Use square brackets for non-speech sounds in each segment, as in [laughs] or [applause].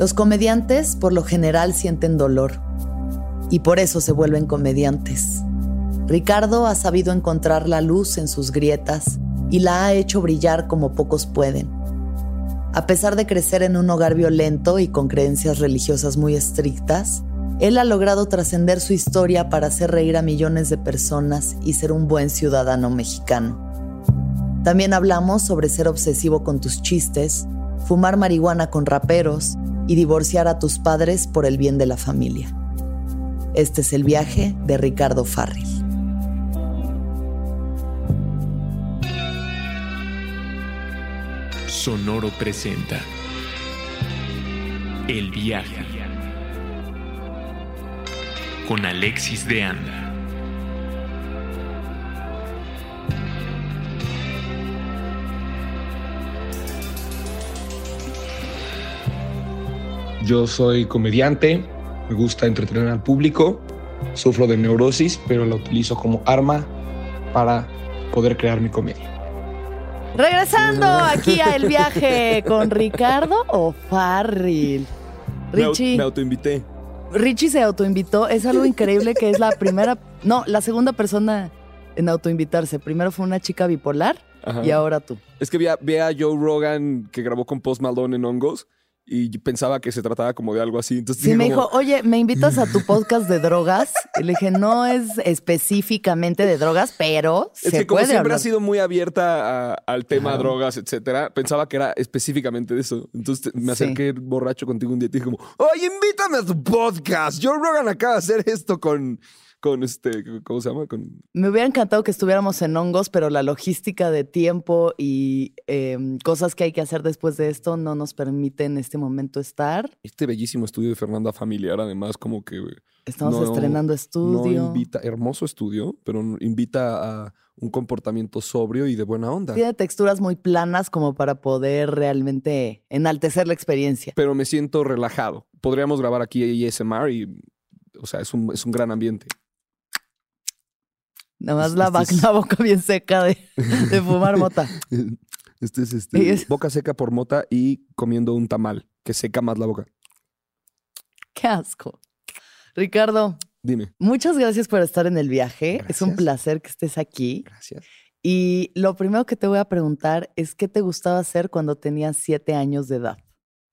Los comediantes por lo general sienten dolor y por eso se vuelven comediantes. Ricardo ha sabido encontrar la luz en sus grietas y la ha hecho brillar como pocos pueden. A pesar de crecer en un hogar violento y con creencias religiosas muy estrictas, él ha logrado trascender su historia para hacer reír a millones de personas y ser un buen ciudadano mexicano. También hablamos sobre ser obsesivo con tus chistes, fumar marihuana con raperos y divorciar a tus padres por el bien de la familia. Este es el viaje de Ricardo Farril. Sonoro presenta El viaje con Alexis de Anda. Yo soy comediante, me gusta entretener al público, sufro de neurosis, pero la utilizo como arma para poder crear mi comedia. Regresando aquí a El Viaje con Ricardo o Farril. Richie. Me autoinvité. Richie se autoinvitó. Es algo increíble que es la primera, no, la segunda persona en autoinvitarse. Primero fue una chica bipolar Ajá. y ahora tú. Es que vi a Joe Rogan que grabó con Post Malone en Hongos y pensaba que se trataba como de algo así. Entonces Sí, me como, dijo, oye, ¿me invitas a tu podcast de drogas? Y le dije, no es específicamente de drogas, pero Es se que como puede siempre hablar. ha sido muy abierta a- al tema Ajá. drogas, etcétera, pensaba que era específicamente de eso. Entonces me Sí. acerqué borracho contigo un día y te dije como, oye, invítame a tu podcast. Joe Rogan acaba de hacer esto con, con este, ¿cómo se llama? Con Me hubiera encantado que estuviéramos en hongos, pero la logística de tiempo y em, cosas que hay que hacer después de esto no nos permite en este momento estar. este bellísimo estudio de Fernanda Familiar, además como que Estamos No, estrenando no estudio. invita, hermoso estudio, pero invita a un comportamiento sobrio y de buena onda. Tiene texturas muy planas como para poder realmente enaltecer la experiencia. Pero me siento relajado. Podríamos grabar aquí ASMR y, o sea, es un, es un gran ambiente. Nada más la, este es- la boca bien seca de, de fumar mota. [laughs] Este es este, es- boca seca por mota y comiendo un tamal, que seca más la boca. Qué asco. Ricardo, Dime. muchas gracias por estar en el viaje. Es un placer que estés aquí. Gracias. Y lo primero que te voy a preguntar es qué te gustaba hacer cuando tenías siete años de edad.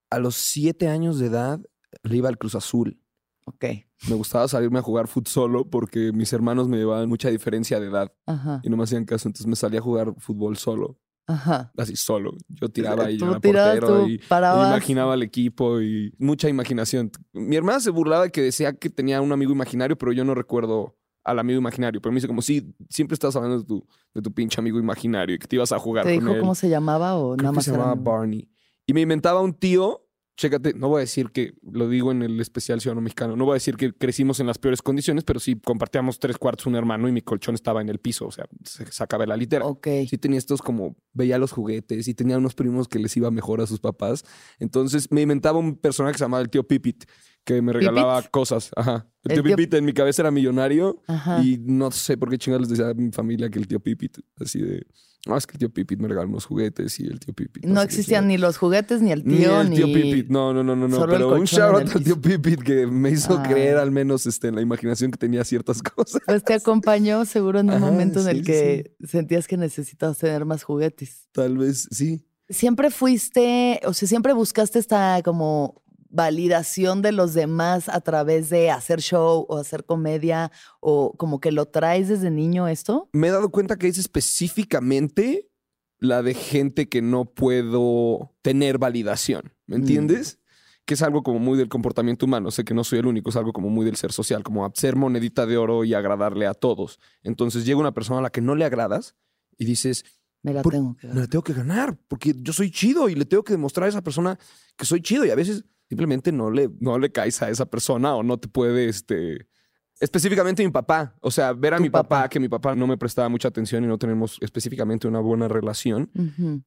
A los siete años de edad le iba al Cruz Azul. Ok. Me gustaba salirme a jugar fútbol solo porque mis hermanos me llevaban mucha diferencia de edad Ajá. y no me hacían caso. Entonces me salía a jugar fútbol solo. Ajá. así solo. Yo tiraba y yo era portero y, parabas. imaginaba el equipo y mucha imaginación. Mi hermana se burlaba de que decía que tenía un amigo imaginario, pero yo no recuerdo al amigo imaginario. Pero me dice como, sí, siempre estás hablando de tu, de tu pinche amigo imaginario y que te ibas a jugar ¿Te con dijo él. cómo se llamaba o Creo nada que más se llamaba Barney. Y me inventaba un tío. Chécate, no voy a decir que, lo digo en el especial Ciudadano Mexicano, no voy a decir que crecimos en las peores condiciones, pero sí compartíamos tres cuartos un hermano y mi colchón estaba en el piso, o sea, se sacaba la litera Ok. sí tenía estos como, veía los juguetes y tenía unos primos que les iba mejor a sus papás. Entonces me inventaba un personaje que se llamaba el tío Pipit, que me regalaba ¿Pipit? cosas. Ajá. El, El tío tío- Pipit en mi cabeza era millonario Ajá. y no sé por qué chingados les decía a mi familia que el tío Pipit, así de, no, es que el tío Pipit me regaló unos juguetes y el tío Pipit. No existían chingada". ni los juguetes, ni el Ni tío, el ni... tío Pipit, no, no, no, no, no. el Pero un shout el out al tío Pipit que me hizo Ay. creer al menos este, en la imaginación que tenía ciertas [laughs] cosas. Pues te acompañó seguro en un Ajá, momento en el sí, que sentías que necesitabas tener más juguetes. Tal vez sí. Siempre fuiste, o sea, siempre buscaste esta como validación de los demás a través de hacer show o hacer comedia o como que lo traes desde niño esto. me he dado cuenta que es específicamente la de gente que no puedo tener validación. ¿Me Mm. entiendes? Que es algo como muy del comportamiento humano. Sé que no soy el único, es algo como muy del ser social, como ser monedita de oro y agradarle a todos. Entonces llega una persona a la que no le agradas y dices, Me la Por- tengo que me la tengo que ganar porque yo soy chido y le tengo que demostrar a esa persona que soy chido y a veces simplemente no le, no le caes a esa persona o no te puede, este... Específicamente mi papá, o sea, ver a mi papá, papá. que mi papá no me prestaba mucha atención y no tenemos específicamente una buena relación,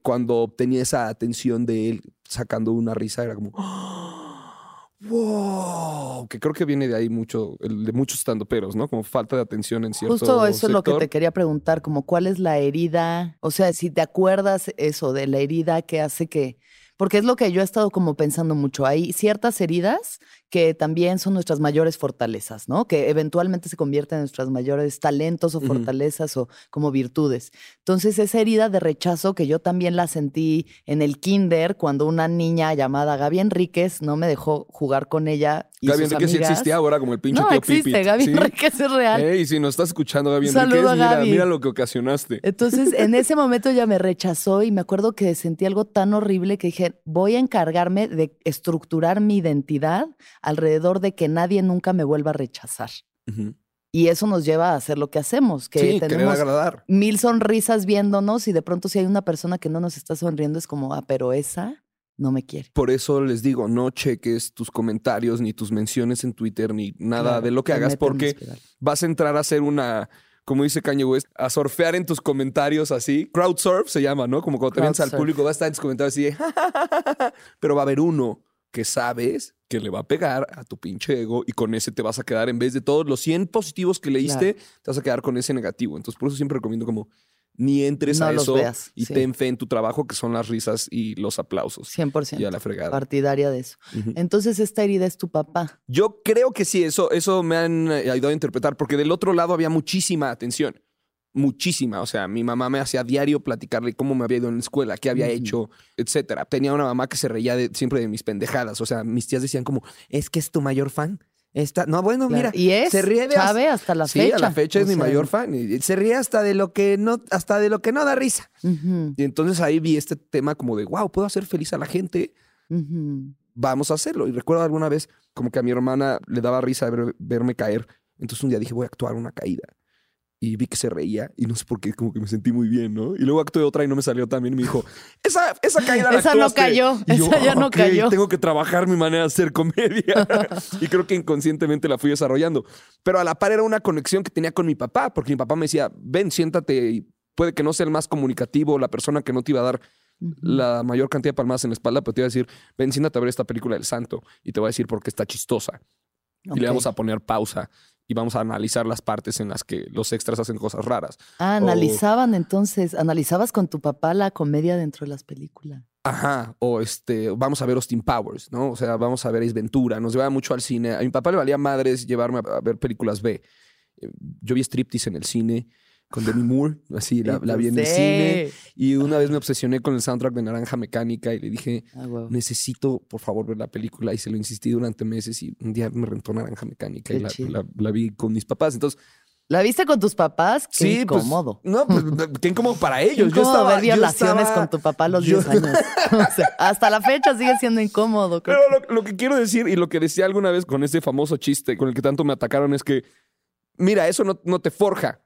cuando obtenía esa atención de él sacando una risa, era como, [gasps] wow, que creo que viene de ahí mucho, de muchos estandoperos, ¿no? Como falta de atención en cierto Justo eso es lo que te quería preguntar, como cuál es la herida, o sea, si te acuerdas eso de la herida que hace que, Porque es lo que yo he estado como pensando mucho. Hay ciertas heridas que también son nuestras mayores fortalezas, ¿no? Que eventualmente se convierten en nuestros mayores talentos o fortalezas o como virtudes. Entonces, esa herida de rechazo que yo también la sentí en el kinder cuando una niña llamada Gaby Enríquez no me dejó jugar con ella y Gaby sus Enrique sí existía ahora como el pinche No tío existe, Pipit. Gaby ¿sí? Enríquez es real. Ey, si nos estás escuchando, Gaby saludo Enríquez, mira, Gaby. mira lo que ocasionaste. Entonces, en ese momento ella me rechazó y me acuerdo que sentí algo tan horrible que dije, voy a encargarme de estructurar mi identidad alrededor de que nadie nunca me vuelva a rechazar. Y eso nos lleva a hacer lo que hacemos, que Sí, tenemos agradar. mil sonrisas viéndonos y de pronto si hay una persona que no nos está sonriendo es como, ah, pero esa no me quiere. Por eso les digo, no cheques tus comentarios, ni tus menciones en Twitter, ni nada Claro, de lo que hagas, porque vas a entrar a hacer una, como dice Kanye West, a surfear en tus comentarios así. Crowd surf se llama, ¿no? Como cuando te vienes al público, va a estar en tus comentarios así de, pero va a haber uno que sabes que le va a pegar a tu pinche ego y con ese te vas a quedar, en vez de todos los 100 positivos que leíste, te vas a quedar con ese negativo. Entonces, por eso siempre recomiendo como ni entres No a eso veas, y sí. ten fe en tu trabajo, que son las risas y los aplausos. 100%. Y a la fregada. Partidaria de eso. Entonces, esta herida es tu papá. Yo creo que sí, eso, eso me han eh, ayudado a interpretar, porque del otro lado había muchísima atención. Muchísima. O sea, mi mamá me hacía diario platicarle cómo me había ido en la escuela, qué había hecho, etcétera. Tenía una mamá que se reía de- siempre de mis pendejadas. O sea, mis tías decían como, es que es tu mayor fan. Esta... No, bueno, Claro. mira. y es se ríe de Chave hasta la sí, fecha. a la fecha es O mi sea, mayor fan. Y se ríe hasta de lo que no, hasta de lo que no da risa. Y entonces ahí vi este tema como de, wow, puedo hacer feliz a la gente vamos a hacerlo. Y recuerdo alguna vez como que a mi hermana le daba risa ver- verme caer. Entonces un día dije, voy a actuar una caída. Y vi que se reía y no sé por qué, como que me sentí muy bien, ¿no? Y luego actué otra y no me salió tan bien. Y me dijo, esa, esa caída la [laughs] Esa no actuaste". cayó, Y yo, esa ya no "Ok, cayó". Tengo que trabajar mi manera de hacer comedia. [laughs] y creo que inconscientemente la fui desarrollando. Pero a la par era una conexión que tenía con mi papá, porque mi papá me decía, ven, siéntate y puede que no sea el más comunicativo, la persona que no te iba a dar la mayor cantidad de palmadas en la espalda, pero te iba a decir, ven, siéntate a ver esta película del santo y te voy a decir por qué está chistosa. Y le vamos a poner pausa y vamos a analizar las partes en las que los extras hacen cosas raras. Ah, o- analizaban entonces, analizabas con tu papá la comedia dentro de las películas. Ajá, o este, vamos a ver Austin Powers, ¿no? O sea, vamos a ver Ace Ventura, nos llevaba mucho al cine. A mi papá le valía madres llevarme a ver películas B. Yo vi Striptease en el cine con Demi Moore, así la, la vi en el cine. Y una vez me obsesioné con el soundtrack de Naranja Mecánica y le dije, Ah, necesito, por favor, ver la película. Y se lo insistí durante meses y un día me rentó Naranja Mecánica y la, chido. la- la vi con mis papás. Entonces, ¿La viste con tus papás? Qué sí, pues, incómodo. no, pues, [laughs] qué incómodo para ellos. Yo estaba, ver yo violaciones estaba- con tu papá a los yo- 10 años. [laughs] O sea, hasta la fecha sigue siendo incómodo. creo Pero lo, lo que quiero decir y lo que decía alguna vez con ese famoso chiste con el que tanto me atacaron es que, mira, eso no, no te forja.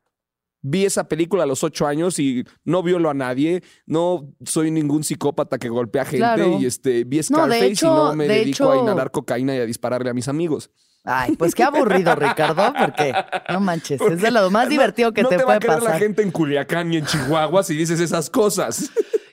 Vi esa película a los ocho años y no violo a nadie, no soy ningún psicópata que golpea gente Claro. y este, vi No, Scarface hecho- y no me de dedico a inhalar cocaína y a dispararle a mis amigos. Ay, pues qué aburrido, Ricardo, porque no manches, es de lo más No- divertido que no te, te va puede a querer la gente en Culiacán y en Chihuahua si dices esas cosas.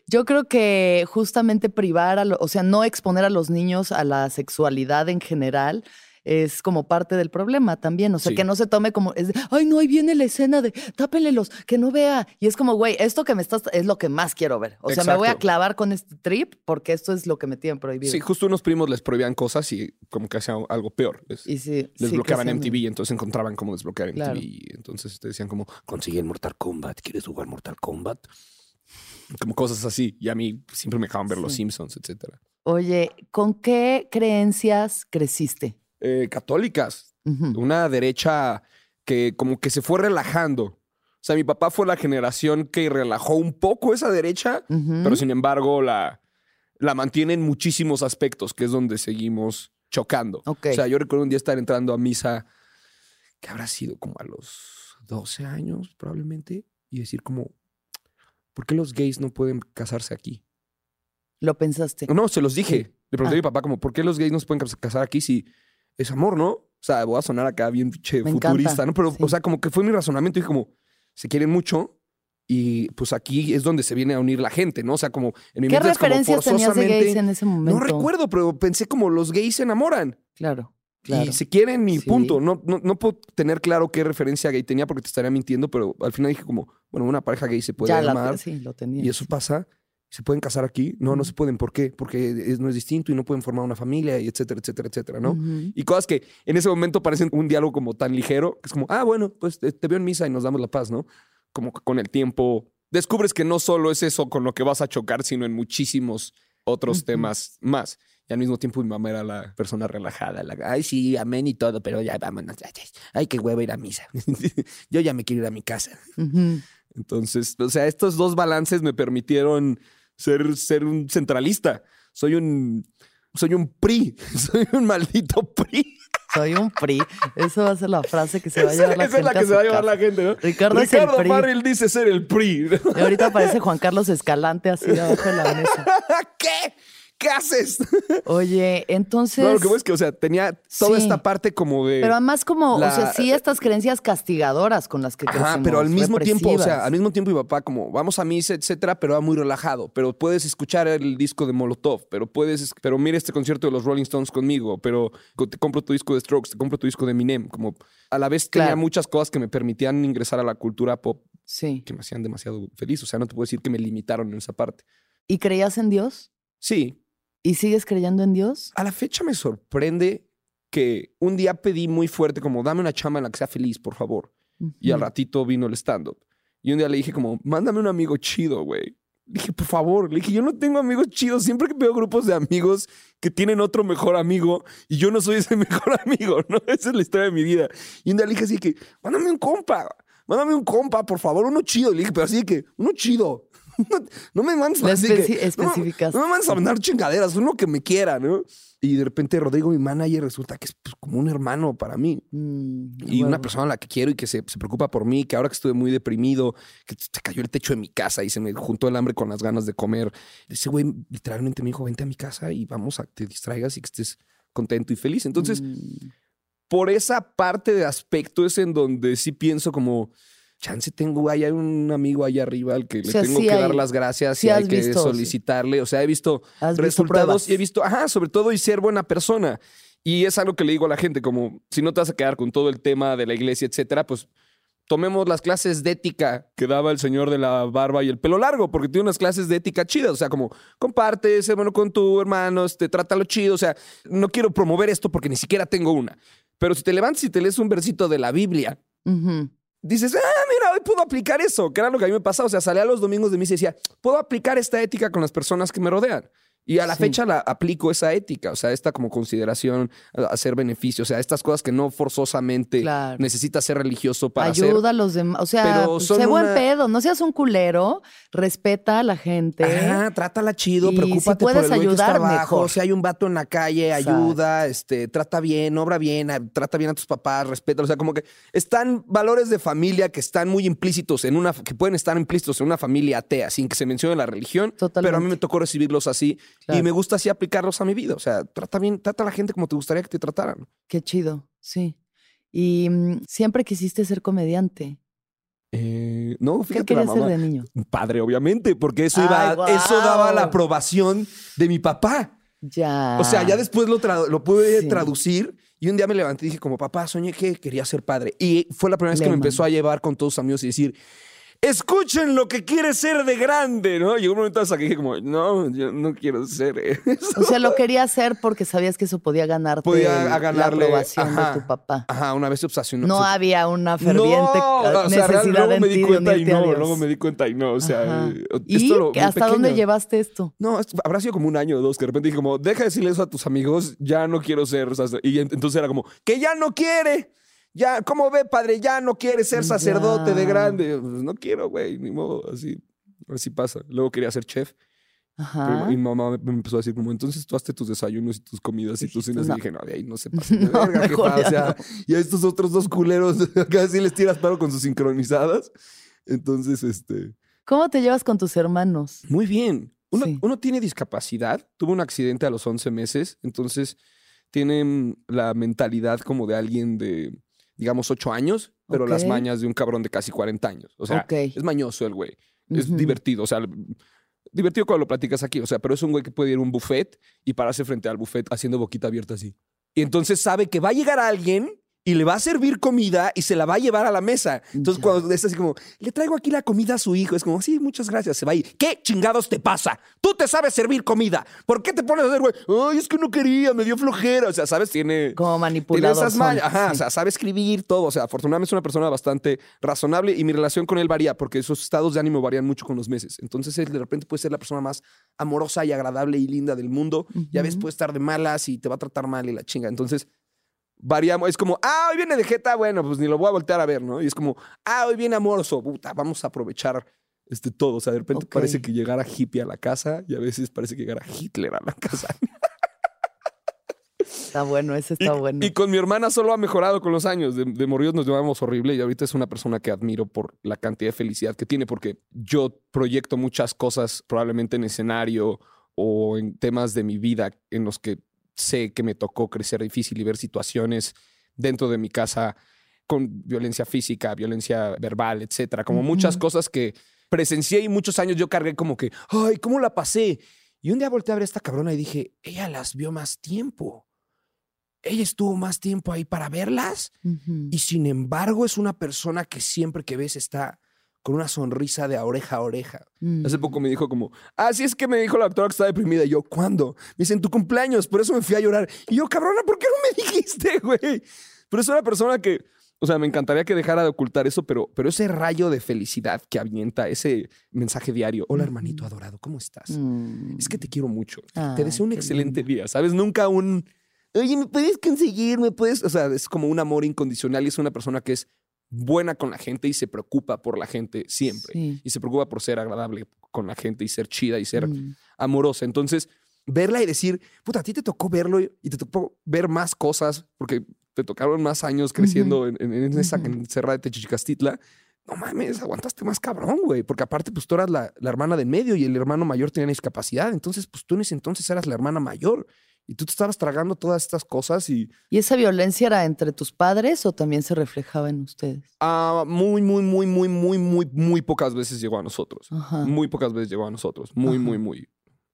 Yo creo que justamente privar, a lo- o sea, no exponer a los niños a la sexualidad en general es como parte del problema también. O sea, Sí. que no se tome como, es de, ay, no, ahí viene la escena de tápenle los, que no vea. Y es como, güey, esto que me estás, es lo que más quiero ver. O sea, me voy a clavar con este trip porque esto es lo que me tienen prohibido. Sí, justo unos primos les prohibían cosas y como que hacían algo peor. Les, y sí, les sí bloqueaban MTV, entonces encontraban cómo desbloquear MTV. Claro. Y entonces te decían como, consigue el Mortal Kombat, ¿quieres jugar Mortal Kombat? Como cosas así. Y a mí siempre me dejaban ver Los. Simpsons, etcétera. Oye, ¿con qué creencias creciste? Eh, católicas, una derecha que como que se fue relajando. O sea, mi papá fue la generación que relajó un poco esa derecha, pero sin embargo la, la mantiene en muchísimos aspectos, que es donde seguimos chocando. Ok. O sea, yo recuerdo un día estar entrando a misa, que habrá sido como a los 12 años probablemente, y decir como, ¿por qué los gays no pueden casarse aquí? Lo pensaste. No, se los dije. Le pregunté Ah. a mi papá como, ¿por qué los gays no se pueden cas- casar aquí si es amor, no? O sea, voy a sonar acá bien futurista, encanta, ¿no? Pero, sí. o sea, como que fue mi razonamiento y como, se quieren mucho y pues aquí es donde se viene a unir la gente, ¿no? O sea, como en mi ¿Qué mente es como referencias tenías de gays en ese momento? No recuerdo, pero pensé como los gays se enamoran Claro, claro. y se quieren y Sí. punto. No, no, no puedo tener claro qué referencia gay tenía porque te estaría mintiendo, pero al final dije como, bueno, una pareja gay se puede ya la, amar sí, lo tenía. y eso pasa. ¿Se pueden casar aquí? No, no se pueden. ¿Por qué? Porque es- no es distinto y no pueden formar una familia, y etcétera, etcétera, etcétera, ¿no? Ujú. Y cosas que en ese momento parecen un diálogo como tan ligero, que es como, ah, bueno, pues te, te veo en misa y nos damos la paz, ¿no? Como que con el tiempo descubres que no solo es eso con lo que vas a chocar, sino en muchísimos otros Ujú. temas más. Y al mismo tiempo mi mamá era la persona relajada, la, ay, sí, amén y todo, pero ya vámonos, ya. ay, qué huevo ir a misa. [laughs] Yo ya me quiero ir a mi casa. Ujú. Entonces, o sea, estos dos balances me permitieron ser, ser un centralista. Soy un, soy un PRI, [laughs] soy un maldito PRI. Soy un PRI. Eso va a ser la frase que se va a llevar la esa es gente. la que a se va a llevar casa. la gente, ¿no? Ricardo es el Ricardo PRI. Farrell dice ser el PRI. Y ahorita aparece Juan Carlos Escalante así debajo de la mesa. [laughs] ¿Qué? ¿Qué haces? [laughs] Oye, entonces. No, lo que es que, o sea, tenía toda Sí. esta parte como de. Pero además como, la- o sea, sí estas creencias castigadoras con las que Ajá, pero al mismo tiempo, o sea, al mismo tiempo mi papá como vamos a misa, etcétera, pero va muy relajado. Pero puedes escuchar el disco de Molotov, pero puedes, es- pero mira este concierto de los Rolling Stones conmigo, pero te compro tu disco de Strokes, te compro tu disco de Eminem. Como a la vez tenía muchas cosas que me permitían ingresar a la cultura pop Sí. que me hacían demasiado feliz. O sea, no te puedo decir que me limitaron en esa parte. ¿Y creías en Dios? Sí, ¿Y sigues creyendo en Dios? a la fecha me sorprende que un día pedí muy fuerte como dame una chama en la que sea feliz, por favor. Y al ratito vino el stand-up. Y un día le dije como, mándame un amigo chido, güey. Le dije, por favor. Le dije, yo no tengo amigos chidos. Siempre que veo grupos de amigos que tienen otro mejor amigo y yo no soy ese [laughs] mejor amigo, ¿no? Esa es la historia de mi vida. Y un día le dije así que, mándame un compa. Mándame un compa, por favor, uno chido. Le dije, pero así que, uno chido. [laughs] No me mandes Le así que- especi- no, no me mandes a mandar chingaderas, uno que me quiera, ¿no? Y de repente Rodrigo, mi manager, resulta que es pues, como un hermano para mí. Mm, Y una persona a la que quiero y que se, se preocupa por mí, que ahora que estuve muy deprimido, que se cayó el techo de mi casa y se me juntó el hambre con las ganas de comer. Ese güey literalmente me dijo, vente a mi casa y vamos a que te distraigas y que estés contento y feliz. Entonces, Mm, por esa parte de aspecto es en donde sí pienso como, chance tengo, hay un amigo ahí arriba al que O le tengo sí que dar las gracias sí y hay que visto, sí. solicitarle. O sea, he visto ¿Has visto resultados pruebas? y he visto, ajá, sobre todo y ser buena persona. Y es algo que le digo a la gente, como si no te vas a quedar con todo el tema de la iglesia, etcétera, pues tomemos las clases de ética que daba el señor de la barba y el pelo largo, porque tiene unas clases de ética chidas, o sea, como comparte, sé bueno con tu hermano, este, trátalo chido, o sea, no quiero promover esto porque ni siquiera tengo una. Pero si te levantas y te lees un versito de la Biblia, dices, ah, hoy puedo aplicar eso, que era lo que a mí me pasaba. O sea, salía los domingos de misa y decía, puedo aplicar esta ética con las personas que me rodean. Y a la Sí. fecha la aplico esa ética, o sea, esta como consideración, hacer beneficio, o sea, estas cosas que no forzosamente Claro. necesitas ser religioso para hacer. Ayuda a los demás. O sea, sé buen pedo. No seas un culero. Respeta a la gente. Ajá, trátala chido, Y preocúpate si puedes por el que ayudar, abajo. mejor. Si hay un vato en la calle, Exacto. ayuda, este, trata bien, obra bien, trata bien a tus papás, respeta. O sea, como que están valores de familia que están muy implícitos en una, que pueden estar implícitos en una familia atea, sin que se mencione la religión. Pero a mí Totalmente. me tocó recibirlos así y Claro. me gusta así aplicarlos a mi vida. O sea, trata bien, trata a la gente como te gustaría que te trataran. Qué chido. Sí. Y mm, siempre quisiste ser comediante. Eh, no, ¿Qué fíjate la querías ser de niño? Padre, obviamente, porque eso Ay, iba, eso daba la aprobación de mi papá. Ya. O sea, ya después lo, lo pude. Sí. traducir y un día me levanté y dije como, papá, soñé que quería ser padre. Y fue la primera vez que me empezó a llevar con todos sus amigos y decir, escuchen lo que quiere ser de grande, ¿no? Llegó un momento hasta que dije como, no, yo no quiero ser eso. O sea, lo quería hacer porque sabías que eso podía ganarte Podía ganarle- la aprobación ajá. de tu papá. Ajá, una vez se obsesionó. No había una ferviente no, eh, o sea, necesidad luego en me di cuenta y no, luego me di cuenta y no, o sea, eh, ¿Y esto lo- hasta dónde llevaste esto? No, esto habrá sido como un año o dos, que de repente dije como, deja de decirle eso a tus amigos, ya no quiero ser sacerdote. Y ent- entonces era como, que ya no quiere. Ya, ¿cómo ve, padre? Ya no quiere ser sacerdote de Ya. grande. Pues, no quiero, güey, ni modo, así, así pasa. Luego quería ser chef. Ajá. mi mamá me, empezó a decir como, entonces tú hazte tus desayunos y tus comidas y tus cenas. no. Y dije, no, de ahí no se [laughs] pasa. de No, verga, jefa". O sea, y a estos otros dos culeros [laughs] casi les tiras paro con sus sincronizadas. Entonces, este... ¿Cómo te llevas con tus hermanos? Muy bien. Uno, Sí. uno tiene discapacidad, tuvo un accidente a los 11 meses, entonces tiene mm, la mentalidad como de alguien de, digamos, 8 años, pero las mañas de un cabrón de casi 40 años. O sea, es mañoso el güey. Es divertido, o sea, divertido cuando lo platicas aquí, o sea, pero es un güey que puede ir a un buffet y pararse frente al buffet haciendo boquita abierta así. Y entonces sabe que va a llegar alguien y le va a servir comida y se la va a llevar a la mesa. Entonces, Ya. cuando es así como, le traigo aquí la comida a su hijo, es como, sí, muchas gracias, se va a ir. ¿Qué chingados te pasa? Tú te sabes servir comida. ¿Por qué te pones a hacer, güey? Ay, es que no quería, me dio flojera. O sea, ¿sabes? Tiene. Como Tiene manipulador. esas mañas. Ajá, o sea, sabe escribir todo. O sea, afortunadamente es una persona bastante razonable y mi relación con él varía porque esos estados de ánimo varían mucho con los meses. Entonces, él de repente puede ser la persona más amorosa y agradable y linda del mundo. Y a veces puede estar de malas y te va a tratar mal y la chinga. Entonces, variamos. Es como, ah, hoy viene de jeta, bueno, pues ni lo voy a voltear a ver, ¿no? Y es como, ah, hoy viene amoroso, puta, vamos a aprovechar este todo. O sea, de repente parece que llegara hippie a la casa y a veces parece que llegara Hitler a la casa. [laughs] Está bueno, ese está y, bueno. y con mi hermana solo ha mejorado con los años. De, de morridos nos llevamos horrible y ahorita es una persona que admiro por la cantidad de felicidad que tiene, porque yo proyecto muchas cosas probablemente en escenario o en temas de mi vida en los que sé que me tocó crecer difícil y ver situaciones dentro de mi casa con violencia física, violencia verbal, etcétera. Como muchas cosas que presencié y muchos años yo cargué como que, ay, ¿cómo la pasé? Y un día volteé a ver a esta cabrona y dije, ella las vio más tiempo. Ella estuvo más tiempo ahí para verlas y sin embargo es una persona que siempre que ves está con una sonrisa de oreja a oreja. Hace Mm. poco me dijo como, ah, sí es que me dijo la doctora que está deprimida. Y yo, ¿cuándo? Me dice, en tu cumpleaños, por eso me fui a llorar. Y yo, cabrona, ¿por qué no me [laughs] dijiste, güey? Pero es una persona que, o sea, me encantaría que dejara de ocultar eso, pero, pero ese rayo de felicidad que avienta, ese mensaje diario, hola hermanito adorado, ¿cómo estás? Mm. Es que te quiero mucho. Te- te deseo un excelente lindo. día, ¿sabes? Nunca un, oye, ¿me puedes conseguir? ¿Me puedes? O sea, es como un amor incondicional y es una persona que es buena con la gente y se preocupa por la gente siempre. Sí. Y se preocupa por ser agradable con la gente y ser chida y ser Mm. amorosa. Entonces, verla y decir, puta, a ti te tocó verlo y y te tocó ver más cosas porque te tocaron más años creciendo en, en- en esa Ujú. en Serra de Techicastitla. No mames, aguantaste más cabrón, güey. Porque aparte, pues tú eras la, la hermana del medio y el hermano mayor tenía discapacidad. Entonces, pues tú en ese entonces eras la hermana mayor y tú te estabas tragando todas estas cosas y ¿Y esa violencia era entre tus padres o también se reflejaba en ustedes? ah, muy, muy, muy, muy, muy, muy, muy pocas veces llegó a nosotros. Ajá. Muy pocas veces llegó a nosotros. Muy, Ajá. muy, muy.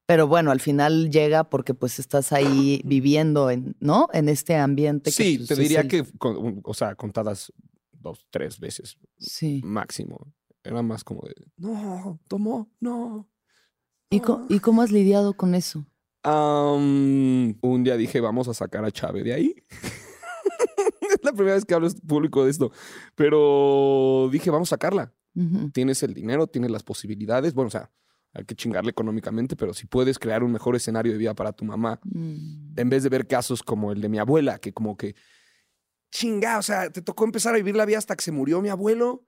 Pero bueno, al final llega porque pues estás ahí viviendo en, ¿no? En este ambiente. que, Sí, pues, te diría el- que, con- o sea, contadas dos, tres veces Sí. máximo. Era más como de, no, tomó, no. ¿Y, co- ¿Y cómo has lidiado con eso? Un día dije, vamos a sacar a Chávez de ahí. [laughs] es la primera vez que hablo público de esto. Pero dije, vamos a sacarla. Tienes el dinero, tienes las posibilidades. Bueno, o sea, hay que chingarle económicamente, pero si puedes crear un mejor escenario de vida para tu mamá, Mm. en vez de ver casos como el de mi abuela, que como que, chinga, o sea, te tocó empezar a vivir la vida hasta que se murió mi abuelo.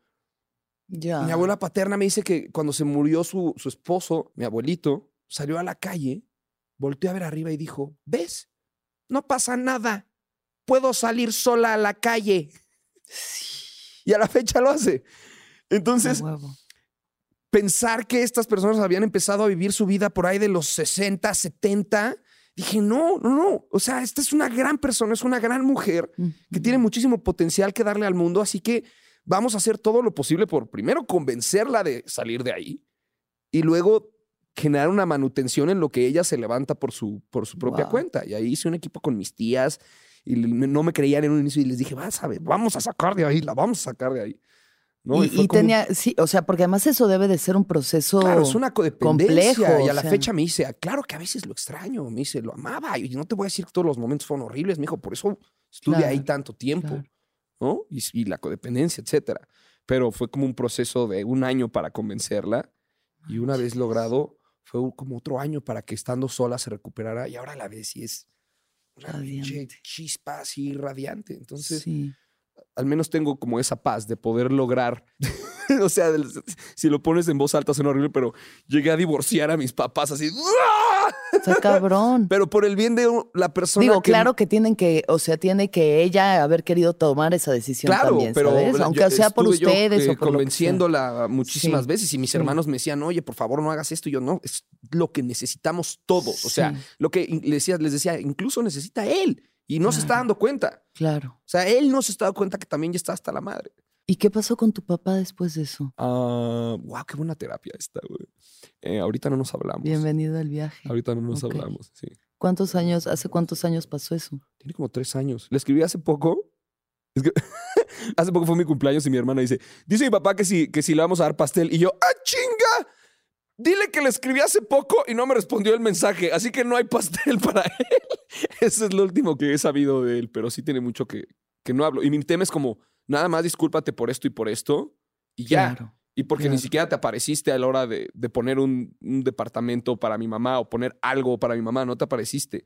Ya. Mi abuela paterna me dice que cuando se murió su, su esposo, mi abuelito, salió a la calle, volteó a ver arriba y dijo, ¿ves? No pasa nada. Puedo salir sola a la calle. Y a la fecha lo hace. Entonces, pensar que estas personas habían empezado a vivir su vida por ahí de los 60, 70, dije, no, no, no. O sea, esta es una gran persona, es una gran mujer que tiene muchísimo potencial que darle al mundo, así que vamos a hacer todo lo posible por primero convencerla de salir de ahí y luego generar una manutención en lo que ella se levanta por su, por su propia Wow. cuenta. Y ahí hice un equipo con mis tías y no me creían en un inicio y les dije, vas a ver, vamos a sacar de ahí, la vamos a sacar de ahí. ¿No? y, y como tenía, sí, o sea, porque además eso debe de ser un proceso. Claro, es una codependencia. complejo, y a la sea. fecha me dice, "Ah, claro que a veces lo extraño. Me dice, lo amaba. Y no te voy a decir que todos los momentos fueron horribles. Me dijo, por eso estuve Claro, ahí tanto tiempo. claro. ¿No? Y, y la codependencia, etcétera. Pero fue como un proceso de un año para convencerla. Y una vez logrado, fue como otro año para que estando sola se recuperara. Y ahora la ves y es una Radiante. chispa así radiante. Entonces, Sí. Al menos tengo como esa paz de poder lograr. [laughs] o sea, si lo pones en voz alta suena horrible, pero llegué a divorciar a mis papás así. Está cabrón. Pero por el bien de la persona. Digo, que- claro que tienen que, o sea, tiene que ella haber querido tomar esa decisión Claro, también, pero Aunque yo sea por yo, ustedes eh, o por convenciéndola muchísimas Sí, veces y mis sí. hermanos me decían, oye, por favor no hagas esto. Y yo no, es lo que necesitamos todos. O sea, Sí. lo que les decía, les decía, incluso necesita él y no se está dando cuenta. Claro. O sea, él no se está dando cuenta que también ya está hasta la madre. ¿Y qué pasó con tu papá después de eso? Ah, wow, qué buena terapia esta, güey. Eh, ahorita no nos hablamos. Bienvenido al viaje. Ahorita no nos hablamos, sí. ¿Cuántos años, hace cuántos años pasó eso? Tiene como tres años. Le escribí hace poco. Es que [laughs] hace poco fue mi cumpleaños y mi hermana dice, dice mi papá que si, que si le vamos a dar pastel. Y yo, ¡ah, chinga! Dile que le escribí hace poco y no me respondió el mensaje, así que no hay pastel [laughs] para él. Eso es lo último que he sabido de él, pero sí tiene mucho que, que no hablo. Y mi tema es como, nada más discúlpate por esto y por esto, y ya. Claro. Y porque ni siquiera te apareciste a la hora de, de poner un, un departamento para mi mamá o poner algo para mi mamá, no te apareciste.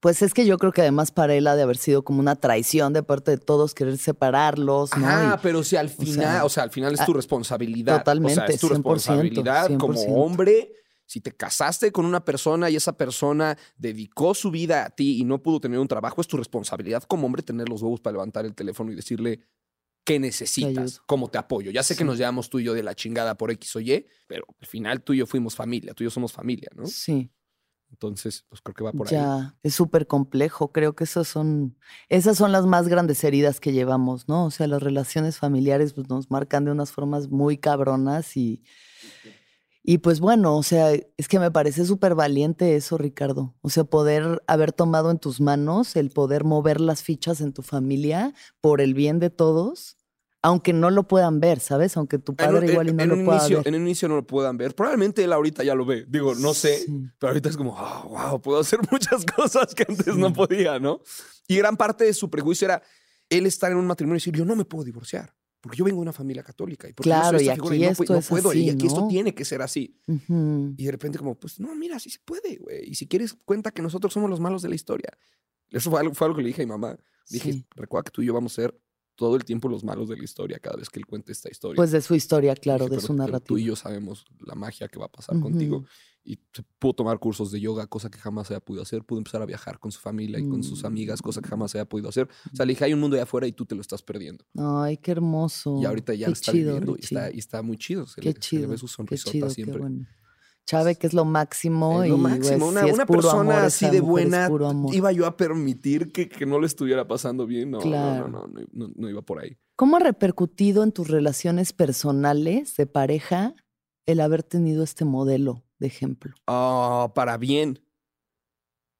Pues es que yo creo que además para él ha de haber sido como una traición de parte de todos querer separarlos, ¿no? Y- pero si al final, o sea, sea, al final es tu ah, responsabilidad. O sea, totalmente, es tu 100%, responsabilidad como 100%. hombre. Si te casaste con una persona y esa persona dedicó su vida a ti y no pudo tener un trabajo, es tu responsabilidad como hombre tener los huevos para levantar el teléfono y decirle qué necesitas, cómo te apoyo. Ya sé que nos llevamos tú y yo de la chingada por X o Y, pero al final tú y yo fuimos familia, tú y yo somos familia, ¿no? Sí, Entonces, pues creo que va por ahí. ya, es súper complejo. Creo que esos son, esas son las más grandes heridas que llevamos, ¿no? O sea, las relaciones familiares pues, nos marcan de unas formas muy cabronas y, y pues bueno, o sea, es que me parece súper valiente eso, Ricardo. O sea, poder haber tomado en tus manos el poder mover las fichas en tu familia por el bien de todos, aunque no lo puedan ver, ¿sabes? Aunque tu En un- padre igual y en- no en lo un pueda inicio, ver. En un inicio no lo puedan ver. Probablemente él ahorita ya lo ve. Digo, no sé. Sí. Pero ahorita es como, wow, puedo hacer [laughs] muchas cosas que antes no Sí. podía, ¿no? Y gran parte de su prejuicio era él estar en un matrimonio y decir, yo no me puedo divorciar. Porque yo vengo de una familia católica. Y porque yo soy Claro, esta y figura aquí no, pu- esto no es puedo. y así, aquí esto ¿no? tiene que ser así. Ujú. Y de repente como, pues no, mira, sí se puede, güey. Y si quieres, cuenta que nosotros somos los malos de la historia. Eso fue algo, fue algo que le dije a mi mamá. Dije, Sí. recuerda que tú y yo vamos a ser todo el tiempo los malos de la historia cada vez que él cuente esta historia. Pues de su historia, claro, de pero- su narrativa. Tú y yo sabemos la magia que va a pasar contigo. Y se pudo tomar cursos de yoga, cosa que jamás había podido hacer. Pudo empezar a viajar con su familia y con sus amigas, cosa que jamás había podido hacer. O sea, le dije, hay un mundo allá afuera y tú te lo estás perdiendo. Ay, qué hermoso. y ahorita ya Qué lo está chido, viviendo y está, y está muy chido. Se, Qué le, se le chido. ve su Qué sonrisota chido, qué siempre. bueno. Chave, que es lo máximo. Es lo y, máximo. Una, si es una puro persona amor, así de buena. ¿iba yo a permitir que, que no le estuviera pasando bien? No, Claro. no, no, no, no, no iba por ahí. ¿Cómo ha repercutido en tus relaciones personales de pareja el haber tenido este modelo de ejemplo? Ah, para bien.